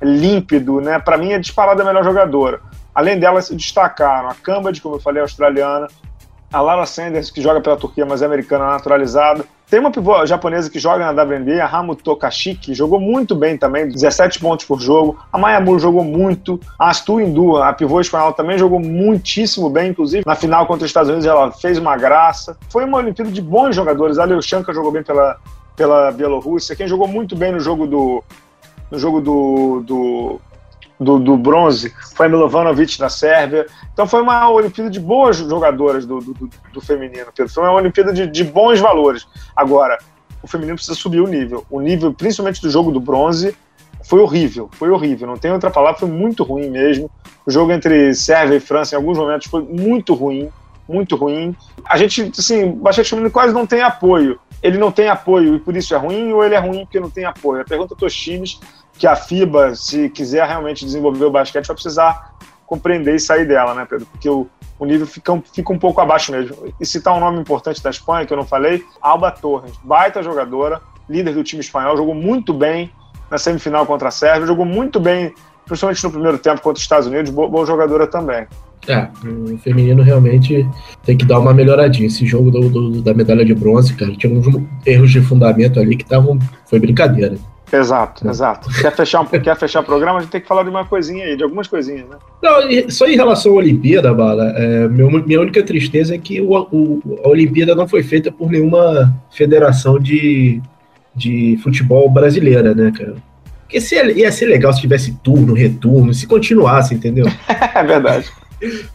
límpido. Né? Para mim, é disparada a melhor jogadora. Além dela, se destacaram a Cambridge, como eu falei, australiana, a Lara Sanders, que joga pela Turquia, mas é americana naturalizada. Tem uma pivô japonesa que joga na WNBA, a Hamu Tokashiki, jogou muito bem também, 17 pontos por jogo. A Mayamur jogou muito. A Astu Indu, a pivô espanhola, também jogou muitíssimo bem, inclusive na final contra os Estados Unidos ela fez uma graça. Foi uma Olimpíada de bons jogadores. A Leushanka jogou bem pela, pela Bielorrússia. Quem jogou muito bem no jogo do, no jogo do, do do, do bronze foi a Milovanovic da Sérvia. Então foi uma Olimpíada de boas jogadoras do, do, do feminino, Pedro. Foi uma Olimpíada de, de, bons valores. Agora, o feminino precisa subir o nível. O nível, principalmente do jogo do bronze, foi horrível. Foi horrível. Não tem outra palavra, foi muito ruim mesmo. O jogo entre Sérvia e França, em alguns momentos, foi muito ruim. Muito ruim. A gente, assim, o basquete feminino quase não tem apoio. Ele não tem apoio e por isso é ruim, ou ele é ruim porque não tem apoio? A pergunta dos times que a FIBA, se quiser realmente desenvolver o basquete, vai precisar compreender e sair dela, né, Pedro? Porque o, o nível fica, fica um pouco abaixo mesmo. E citar um nome importante da Espanha, que eu não falei, Alba Torres, baita jogadora, líder do time espanhol, jogou muito bem na semifinal contra a Sérvia, jogou muito bem, principalmente no primeiro tempo contra os Estados Unidos, boa, boa jogadora também. É, o feminino realmente tem que dar uma melhoradinha. Esse jogo do, do, da medalha de bronze, cara, tinha uns erros de fundamento ali que estavam. Foi brincadeira. Exato, é. exato. Quer fechar, um, quer fechar o programa, a gente tem que falar de uma coisinha aí, de algumas coisinhas, né? Não, só em relação à Olimpíada, Bala, é, meu, minha única tristeza é que o, o, a Olimpíada não foi feita por nenhuma federação de, de futebol brasileira, né, cara? Porque se, ia ser legal se tivesse turno, retorno, se continuasse, entendeu? [laughs] é verdade.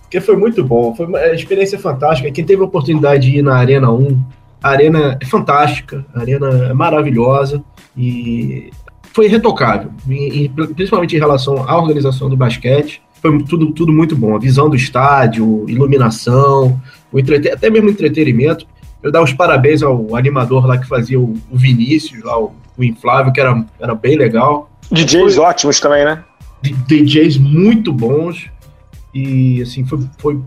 Porque foi muito bom, foi uma experiência fantástica. Quem teve a oportunidade de ir na Arena 1, a Arena é fantástica, a Arena é maravilhosa. E foi irretocável, e, principalmente em relação à organização do basquete. Foi tudo, tudo muito bom. A visão do estádio, iluminação, o até mesmo entretenimento. Eu dar os parabéns ao animador lá que fazia o, o Vinícius, lá, o, o Inflável, que era, era bem legal. DJs foi, ótimos também, né? DJs muito bons. E assim, foi, foi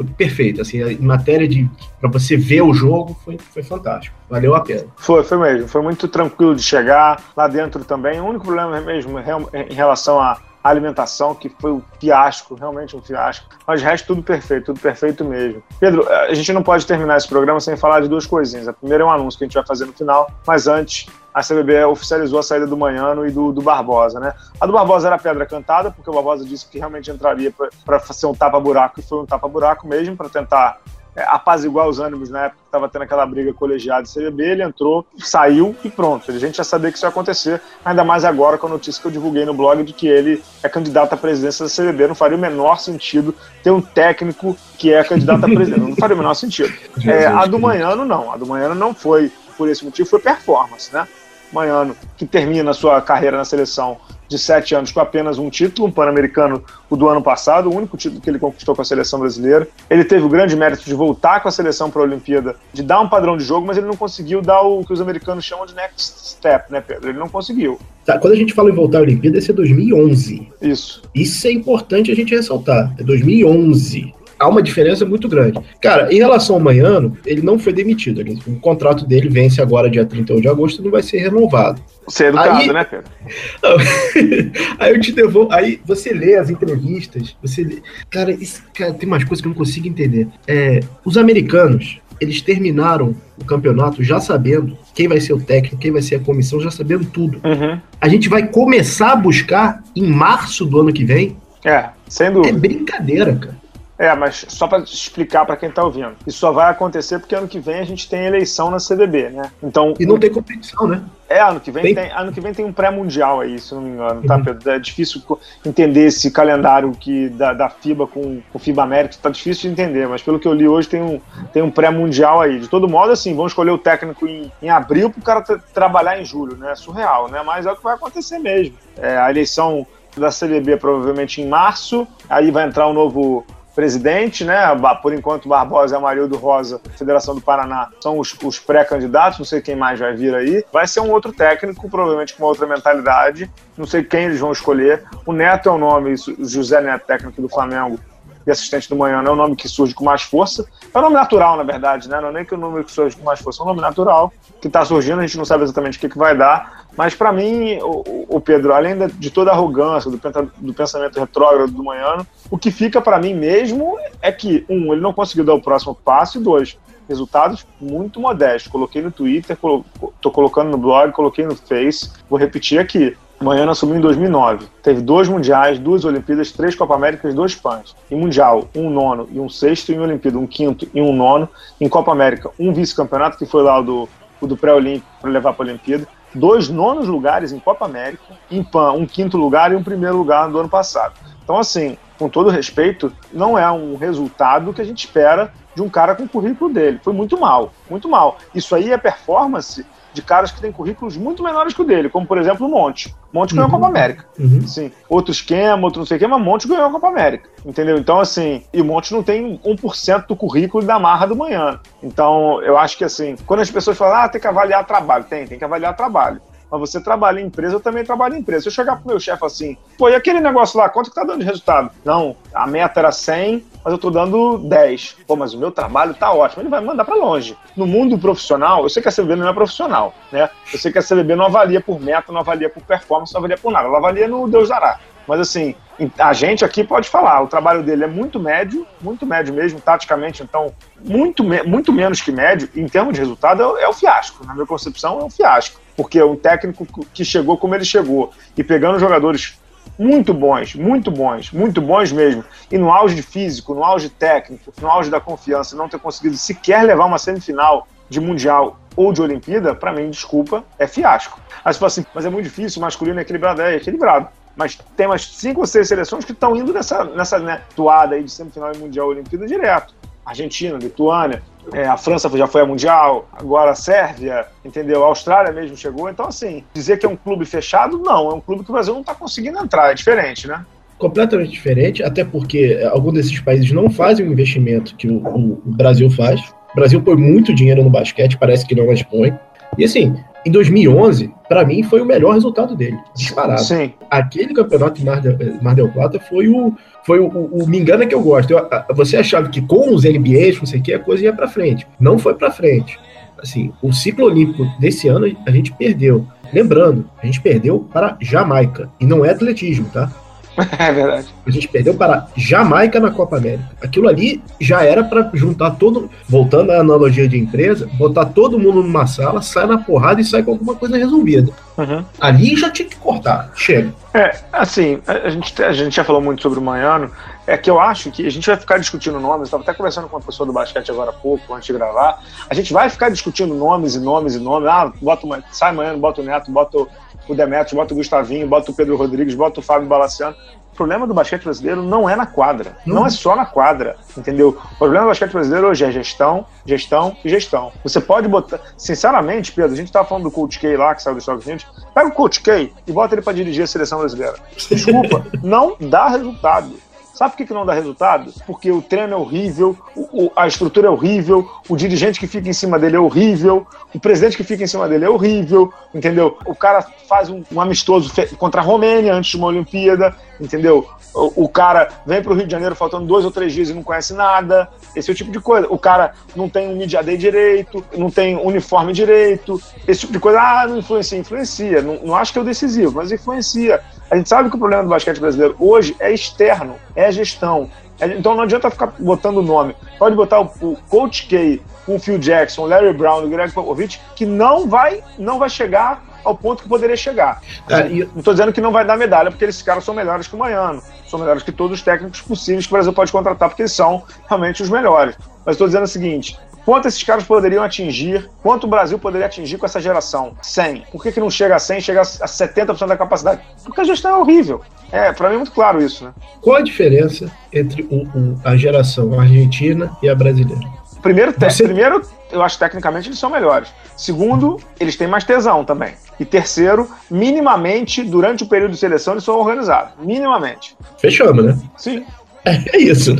foi perfeito. Assim, em matéria de para você ver o jogo, foi, foi fantástico. Valeu a pena. Foi, foi mesmo. Foi muito tranquilo de chegar lá dentro também. O único problema mesmo em relação à alimentação, que foi um fiasco, realmente um fiasco. Mas o resto tudo perfeito, tudo perfeito mesmo. Pedro, a gente não pode terminar esse programa sem falar de duas coisinhas. A primeira é um anúncio que a gente vai fazer no final, mas antes a CBB oficializou a saída do Manhano e do, do Barbosa, né? A do Barbosa era pedra cantada, porque o Barbosa disse que realmente entraria para ser um tapa-buraco, e foi um tapa-buraco mesmo, para tentar apaziguar os ânimos na época que estava tendo aquela briga colegiada de CBB, ele entrou, saiu e pronto. A gente já sabia que isso ia acontecer, ainda mais agora com a notícia que eu divulguei no blog de que ele é candidato à presidência da CBB. Não faria o menor sentido ter um técnico que é candidato a presidente. Não faria o menor sentido. [laughs] É, a do Manhano, não. A do Manhano não foi por esse motivo, foi performance, né? Manhano, que termina a sua carreira na seleção de sete anos com apenas um título, um Pan-Americano, o do ano passado, o único título que ele conquistou com a seleção brasileira. Ele teve o grande mérito de voltar com a seleção para a Olimpíada, de dar um padrão de jogo, mas ele não conseguiu dar o que os americanos chamam de next step, né, Pedro? Ele não conseguiu. Tá, quando a gente fala em voltar à Olimpíada, esse é 2011. Isso. Isso é importante a gente ressaltar. É 2011 há uma diferença muito grande. Cara, em relação ao Manhano, ele não foi demitido. Ele, o contrato dele vence agora, dia 31 de agosto, e não vai ser renovado. Você é educado, aí, né, Pedro? [laughs] [laughs] aí eu te devolvo. Aí você lê as entrevistas, você lê, cara, isso, cara, tem umas coisas que eu não consigo entender. É, os americanos, eles terminaram o campeonato já sabendo quem vai ser o técnico, quem vai ser a comissão, já sabendo tudo. Uhum. A gente vai começar a buscar em março do ano que vem. É, sem dúvida. É brincadeira, cara. É, mas só para explicar para quem está ouvindo, isso só vai acontecer porque ano que vem a gente tem eleição na CBB, né? Então e não tem competição, né? É, ano que vem tem, tem ano que vem tem um pré-mundial aí, se não me engano, tá, uhum. Pedro? É difícil entender esse calendário que da, da FIBA com o FIBA América, tá difícil de entender, mas pelo que eu li hoje tem um, tem um pré-mundial aí. De todo modo, assim, vão escolher o técnico em, em abril para o cara trabalhar em julho, né? Surreal, né? Mas é o que vai acontecer mesmo. É, a eleição da CBB provavelmente em março, aí vai entrar um novo presidente, né? Por enquanto, Barbosa e Amarildo Rosa, Federação do Paraná, são os, os pré-candidatos, não sei quem mais vai vir aí. Vai ser um outro técnico, provavelmente com uma outra mentalidade. Não sei quem eles vão escolher. O Neto é o nome, José Neto, técnico do Flamengo, assistente do Manhã, é o nome que surge com mais força. É um nome natural, na verdade, né? Não é nem que o nome que surge com mais força, é um nome natural que está surgindo, a gente não sabe exatamente o que, que vai dar. Mas para mim, o, o, Pedro, além de toda a arrogância, do, do pensamento retrógrado do Manhã, o que fica para mim mesmo é que, um, ele não conseguiu dar o próximo passo, e dois, resultados muito modestos. Coloquei no Twitter, estou colocando no blog, coloquei no Face, vou repetir aqui. Manhã assumiu em 2009. Teve dois mundiais, duas Olimpíadas, três Copa Américas, dois PANs. Em Mundial, um nono e um sexto. Em Olimpíada, um quinto e um nono. Em Copa América, um vice-campeonato, que foi lá o do, do pré-olímpico para levar para a Olimpíada. Dois nonos lugares em Copa América. Em PAN, um quinto lugar e um primeiro lugar do ano passado. Então, assim, com todo respeito, não é um resultado que a gente espera de um cara com o currículo dele. Foi muito mal, muito mal. Isso aí é performance de caras que têm currículos muito menores que o dele, como por exemplo o Monte. Monte ganhou uhum. a Copa América. Uhum. Assim, outro esquema, outro não sei o que, mas Monte ganhou a Copa América. Entendeu? Então, assim, e o Monte não tem 1% do currículo da marra do manhã. Então, eu acho que assim, quando as pessoas falam, ah, tem que avaliar trabalho, tem, tem que avaliar trabalho mas você trabalha em empresa, eu também trabalho em empresa. Se eu chegar pro meu chefe assim, pô, e aquele negócio lá, quanto que tá dando de resultado? Não, a meta era 100, mas eu tô dando 10. Pô, mas o meu trabalho tá ótimo. Ele vai mandar para longe. No mundo profissional, eu sei que a CBB não é profissional, né? Eu sei que a CBB não avalia por meta, não avalia por performance, não avalia por nada. Ela avalia no Deus dará. Mas assim, a gente aqui pode falar, o trabalho dele é muito médio, muito médio mesmo, taticamente, então, muito, muito menos que médio, em termos de resultado, é, é o fiasco. Na minha concepção, é um fiasco. Porque um técnico que chegou como ele chegou e pegando jogadores muito bons, muito bons, muito bons mesmo, e no auge físico, no auge técnico, no auge da confiança, não ter conseguido sequer levar uma semifinal de Mundial ou de Olimpíada, para mim, desculpa, é fiasco. Aí você fala assim, mas é muito difícil, o masculino é equilibrado, é equilibrado. Mas tem umas cinco ou seis seleções que estão indo nessa, nessa né, toada aí de semifinal e Mundial Olimpíada direto. Argentina, Lituânia, é, a França já foi a Mundial, agora a Sérvia, entendeu? A Austrália mesmo chegou. Então, assim, dizer que é um clube fechado, não. É um clube que o Brasil não está conseguindo entrar. É diferente, né? Completamente diferente, até porque alguns desses países não fazem o investimento que o, o, Brasil faz. O Brasil põe muito dinheiro no basquete, parece que não mais põe. E assim, em 2011, para mim, foi o melhor resultado dele, disparado. Sim. Aquele campeonato de Mar del, Mar del Plata foi o, foi o, o, o me engana que eu gosto. Eu, você achava que com os NBAs, não sei o que, a coisa ia para frente. Não foi para frente. Assim, o ciclo olímpico desse ano a gente perdeu. Lembrando, a gente perdeu para Jamaica. E não é atletismo, tá? [laughs] É verdade. A gente perdeu para Jamaica na Copa América. Aquilo ali já era para juntar todo. Voltando à analogia de empresa, botar todo mundo numa sala, sai na porrada e sai com alguma coisa resolvida. Uhum. Ali já tinha que cortar. Chega. É, assim, a gente, a gente já falou muito sobre o Manhano, é que eu acho que a gente vai ficar discutindo nomes, estava até conversando com uma pessoa do basquete agora há pouco, antes de gravar, a gente vai ficar discutindo nomes e nomes e nomes, ah, bota sai Manhano, bota o Neto, bota o Demetrius, bota o Gustavinho, bota o Pedro Rodrigues, bota o Fábio Balaciano, o problema do basquete brasileiro não é na quadra. Não é só na quadra, entendeu? O problema do basquete brasileiro hoje é gestão, gestão e gestão. Você pode botar. Sinceramente, Pedro, a gente estava falando do Coach K lá, que saiu dos Estados Unidos. Pega o Coach K e bota ele para dirigir a seleção brasileira. Desculpa, [laughs] não dá resultado. Sabe por que, não dá resultado? Porque o treino é horrível, o, o, a estrutura é horrível, o dirigente que fica em cima dele é horrível, o presidente que fica em cima dele é horrível, entendeu? O cara faz um, um amistoso contra a Romênia antes de uma Olimpíada, entendeu? O, o cara vem para o Rio de Janeiro faltando dois ou três dias e não conhece nada, esse é o tipo de coisa. O cara não tem um media day direito, não tem uniforme direito, esse tipo de coisa. Ah, não influencia, influencia. Não, não acho que é o decisivo, mas influencia. A gente sabe que o problema do basquete brasileiro hoje é externo, é gestão. É, então não adianta ficar botando o nome. Pode botar o, o Coach K, o Phil Jackson, o Larry Brown, o Greg Popovich, que não vai, não vai chegar ao ponto que poderia chegar. É, e... Não estou dizendo que não vai dar medalha, porque esses caras são melhores que o Maiano. São melhores que todos os técnicos possíveis que o Brasil pode contratar, porque eles são realmente os melhores. Mas estou dizendo o seguinte: Quanto esses caras poderiam atingir? Quanto o Brasil poderia atingir com essa geração? 100. Por que, que não chega a 100 chega a 70% da capacidade? Porque a gestão é horrível. É, para mim é muito claro isso, né? Qual a diferença entre a geração argentina e a brasileira? Primeiro, Você... primeiro, eu acho que tecnicamente eles são melhores. Segundo, eles têm mais tesão também. E terceiro, minimamente, durante o período de seleção, eles são organizados. Minimamente. Fechamos, né? Sim. É, é isso.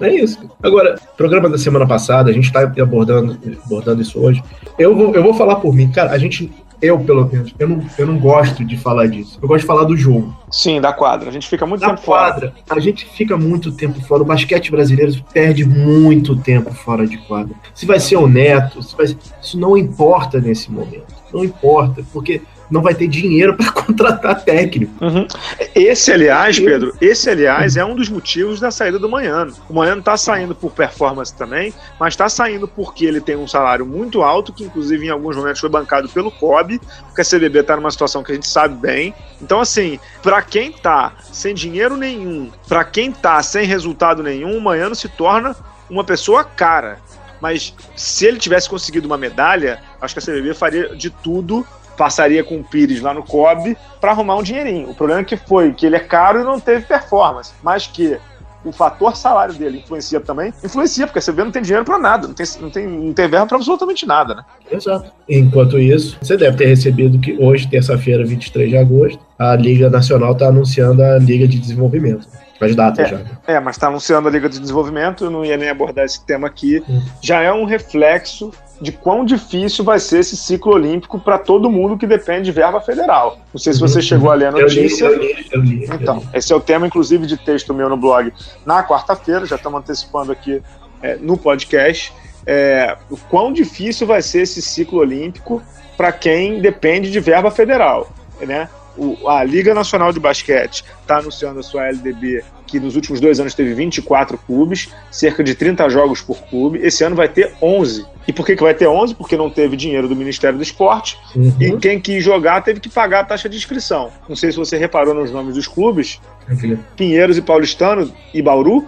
É isso. Agora, programa da semana passada, a gente está abordando, abordando isso hoje. Eu vou, eu vou falar por mim. Cara, a gente, eu pelo menos, eu não, eu não gosto de falar disso. Eu gosto de falar do jogo. Sim, da quadra. A gente fica muito da tempo quadra, fora. A gente fica muito tempo fora. O basquete brasileiro perde muito tempo fora de quadra. Se vai ser o Neto, se vai... isso não importa nesse momento. Não importa, porque não vai ter dinheiro para [laughs] contratar técnico. Uhum. Esse, aliás, Pedro, esse, aliás, é um dos motivos da saída do Manhano. O Manhano está saindo por performance também, mas está saindo porque ele tem um salário muito alto, que inclusive em alguns momentos foi bancado pelo COB, porque a CBB está numa situação que a gente sabe bem. Então, assim, para quem tá sem dinheiro nenhum, para quem tá sem resultado nenhum, o Manhano se torna uma pessoa cara. Mas se ele tivesse conseguido uma medalha, acho que a CBB faria de tudo passaria com o Pires lá no COB para arrumar um dinheirinho. O problema é que foi que ele é caro e não teve performance, mas que o fator salário dele influencia também? Influencia, porque a CB não tem dinheiro para nada, não tem, não tem, não tem verba para absolutamente nada, né? Exato. Enquanto isso, você deve ter recebido que hoje, terça-feira, 23 de agosto, a Liga Nacional está anunciando a Liga de Desenvolvimento. As datas é, já. É, mas está anunciando a Liga de Desenvolvimento, eu não ia nem abordar esse tema aqui. Hum. Já é um reflexo de quão difícil vai ser esse ciclo olímpico para todo mundo que depende de verba federal. Não sei se você uhum. chegou a ler a notícia. Eu li, eu li, eu li, então, esse é o tema, inclusive, de texto meu no blog na quarta-feira, já estamos antecipando aqui é, no podcast. É, o quão difícil vai ser esse ciclo olímpico para quem depende de verba federal. Né? O, a Liga Nacional de Basquete está anunciando a sua LDB que nos últimos dois anos teve 24 clubes, cerca de 30 jogos por clube. Esse ano vai ter 11. E por que, que vai ter 11? Porque não teve dinheiro do Ministério do Esporte uhum. e quem quis jogar teve que pagar a taxa de inscrição. Não sei se você reparou nos nomes dos clubes: uhum. Pinheiros e Paulistano e Bauru,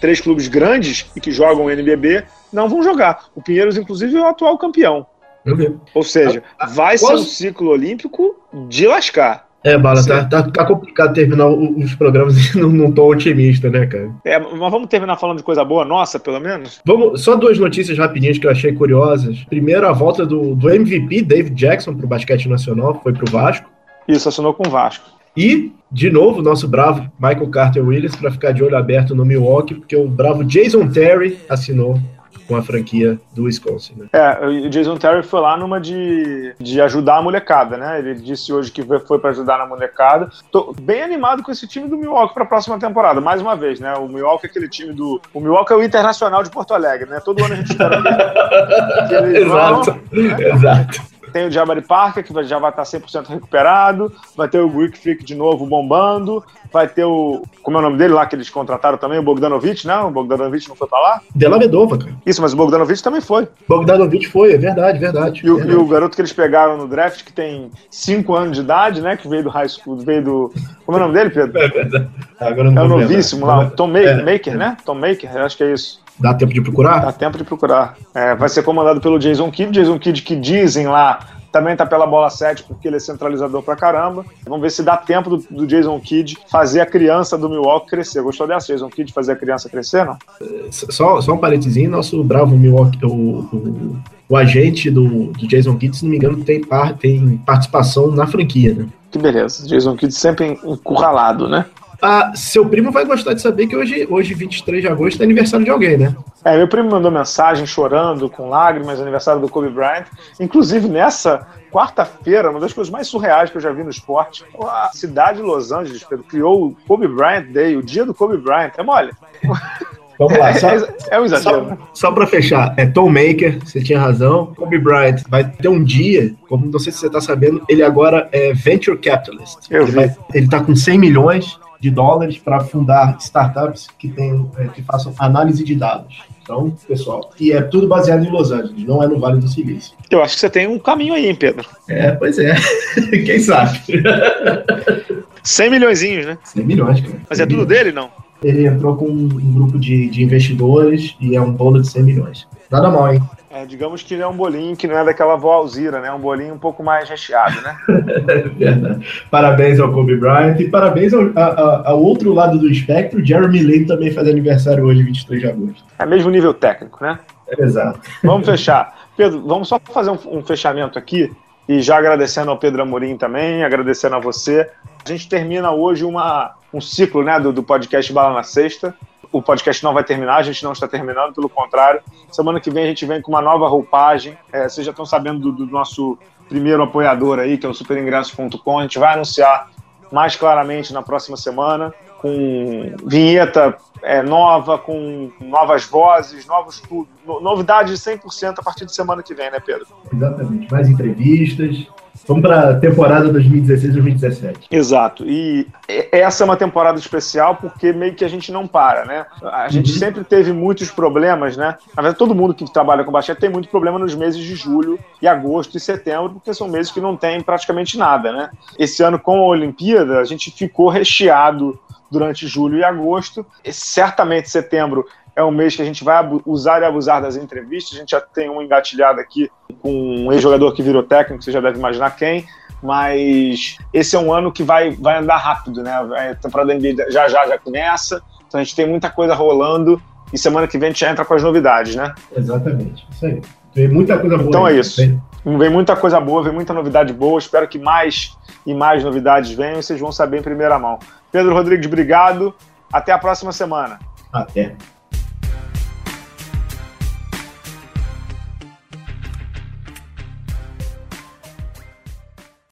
três clubes grandes e que jogam NBB, não vão jogar. O Pinheiros, inclusive, é o atual campeão. Uhum. Ou seja, vai ser um ciclo olímpico de lascar. É, Bala, tá, tá, tá, complicado terminar os programas num, num tom otimista, né, cara? É, mas vamos terminar falando de coisa boa nossa, pelo menos? Vamos, só duas notícias rapidinhas que eu achei curiosas. Primeiro, a volta do, do MVP, David Jackson, pro basquete nacional, foi pro Vasco. Isso, assinou com o Vasco. E, de novo, nosso bravo Michael Carter Williams para ficar de olho aberto no Milwaukee, porque o bravo Jason Terry assinou com a franquia do Wisconsin. Né? É, o Jason Terry foi lá numa de, de ajudar a molecada, né? Ele disse hoje que foi para ajudar na molecada. Tô bem animado com esse time do Milwaukee para a próxima temporada, mais uma vez, né? O Milwaukee é aquele time do. O Milwaukee é o Internacional de Porto Alegre, né? Todo ano a gente espera que, [laughs] que eles Exato. Vão, né? Exato. Tem o Jabari Parker, que já vai estar 100% recuperado, vai ter o Greek Freak de novo bombando, vai ter o. Como é o nome dele lá que eles contrataram também? O Bogdanovich, não? O Bogdanovich não foi pra lá? Della Vedova, cara. Isso, mas o Bogdanovich também foi. Bogdanovich foi, é verdade, verdade. E o, verdade. e o garoto que eles pegaram no draft, que tem 5 anos de idade, né? Que veio do high school, veio do. Como é o nome dele, Pedro? É verdade. Agora não É o vou lembrar. novíssimo lá, o Tom Maker, É. Maker, né? Tom Maker, acho que é isso. Dá tempo de procurar? Dá tempo de procurar. É, vai ser comandado pelo Jason Kidd. Jason Kidd, que dizem lá, também tá pela bola 7, porque ele é centralizador pra caramba. Vamos ver se dá tempo do, do Jason Kidd fazer a criança do Milwaukee crescer. Gostou dessa, Jason Kidd, fazer a criança crescer, não? Só, só um parênteses, nosso bravo Milwaukee, o, o, o agente do, do Jason Kidd, se não me engano, tem, par, tem participação na franquia, né? Que beleza. Jason Kidd sempre encurralado, né? Ah, seu primo vai gostar de saber que hoje, hoje 23 de agosto, é aniversário de alguém, né? É, meu primo mandou mensagem chorando, com lágrimas, aniversário do Kobe Bryant. Inclusive, nessa quarta-feira, uma das coisas mais surreais que eu já vi no esporte, a cidade de Los Angeles Pedro, criou o Kobe Bryant Day, o dia do Kobe Bryant. É mole. Vamos lá, [laughs] só, É, é um exagero, né? só, só pra fechar, é Tom Maker, você tinha razão. Kobe Bryant vai ter um dia, como não sei se você tá sabendo, ele agora é Venture Capitalist. Eu ele, vi. vai, ele tá com 100 milhões de dólares para fundar startups que, tem, é, que façam análise de dados. Então, pessoal, e é tudo baseado em Los Angeles, não é no Vale do Silício. Eu acho que você tem um caminho aí, hein, Pedro? É, pois é. [laughs] Quem sabe? 100 milhõeszinhos, né? 100 milhões, cara. Mas é 100 tudo milhões. dele, não? Ele entrou com um grupo de, de investidores e é um bolo de 100 milhões. Nada mal, hein? É, digamos que ele é um bolinho que não é daquela avó Alzira, né? Um bolinho um pouco mais recheado, né? [laughs] É. Parabéns ao Kobe Bryant e parabéns ao, a- ao outro lado do espectro. Jeremy Lin também faz aniversário hoje, 23 de agosto. É mesmo nível técnico, né? Exato. Vamos fechar. Pedro, vamos só fazer um, um fechamento aqui e já agradecendo ao Pedro Amorim também, agradecendo a você. A gente termina hoje uma, um ciclo né, do, do podcast Bala na Sexta. O podcast não vai terminar, a gente não está terminando, pelo contrário. Semana que vem a gente vem com uma nova roupagem. É, vocês já estão sabendo do, do nosso primeiro apoiador aí, que é o superingressos.com. A gente vai anunciar mais claramente na próxima semana, com vinheta é, nova, com novas vozes, novos tudo. No- Novidades 100% a partir de semana que vem, né, Pedro? Exatamente. Mais entrevistas. Vamos para a temporada 2016-2017. Exato. E e- essa é uma temporada especial porque meio que a gente não para, né? A gente Uhum. sempre teve muitos problemas, né? Na verdade, todo mundo que trabalha com basquete tem muito problema nos meses de julho e agosto e setembro, porque são meses que não tem praticamente nada, né? Esse ano, com a Olimpíada, a gente ficou recheado durante julho e agosto. E certamente setembro é um mês que a gente vai usar e abusar das entrevistas. A gente já tem uma engatilhada aqui com um ex-jogador que virou técnico, você já deve imaginar quem. Mas esse é um ano que vai, vai andar rápido, né? A temporada NBA já já já começa, então a gente tem muita coisa rolando e semana que vem a gente já entra com as novidades, né? Exatamente. Isso aí. Tem muita coisa boa. Então aí. é isso. Vem muita coisa boa, vem muita novidade boa. Espero que mais e mais novidades venham e vocês vão saber em primeira mão. Pedro Rodrigues, obrigado. Até a próxima semana. Até.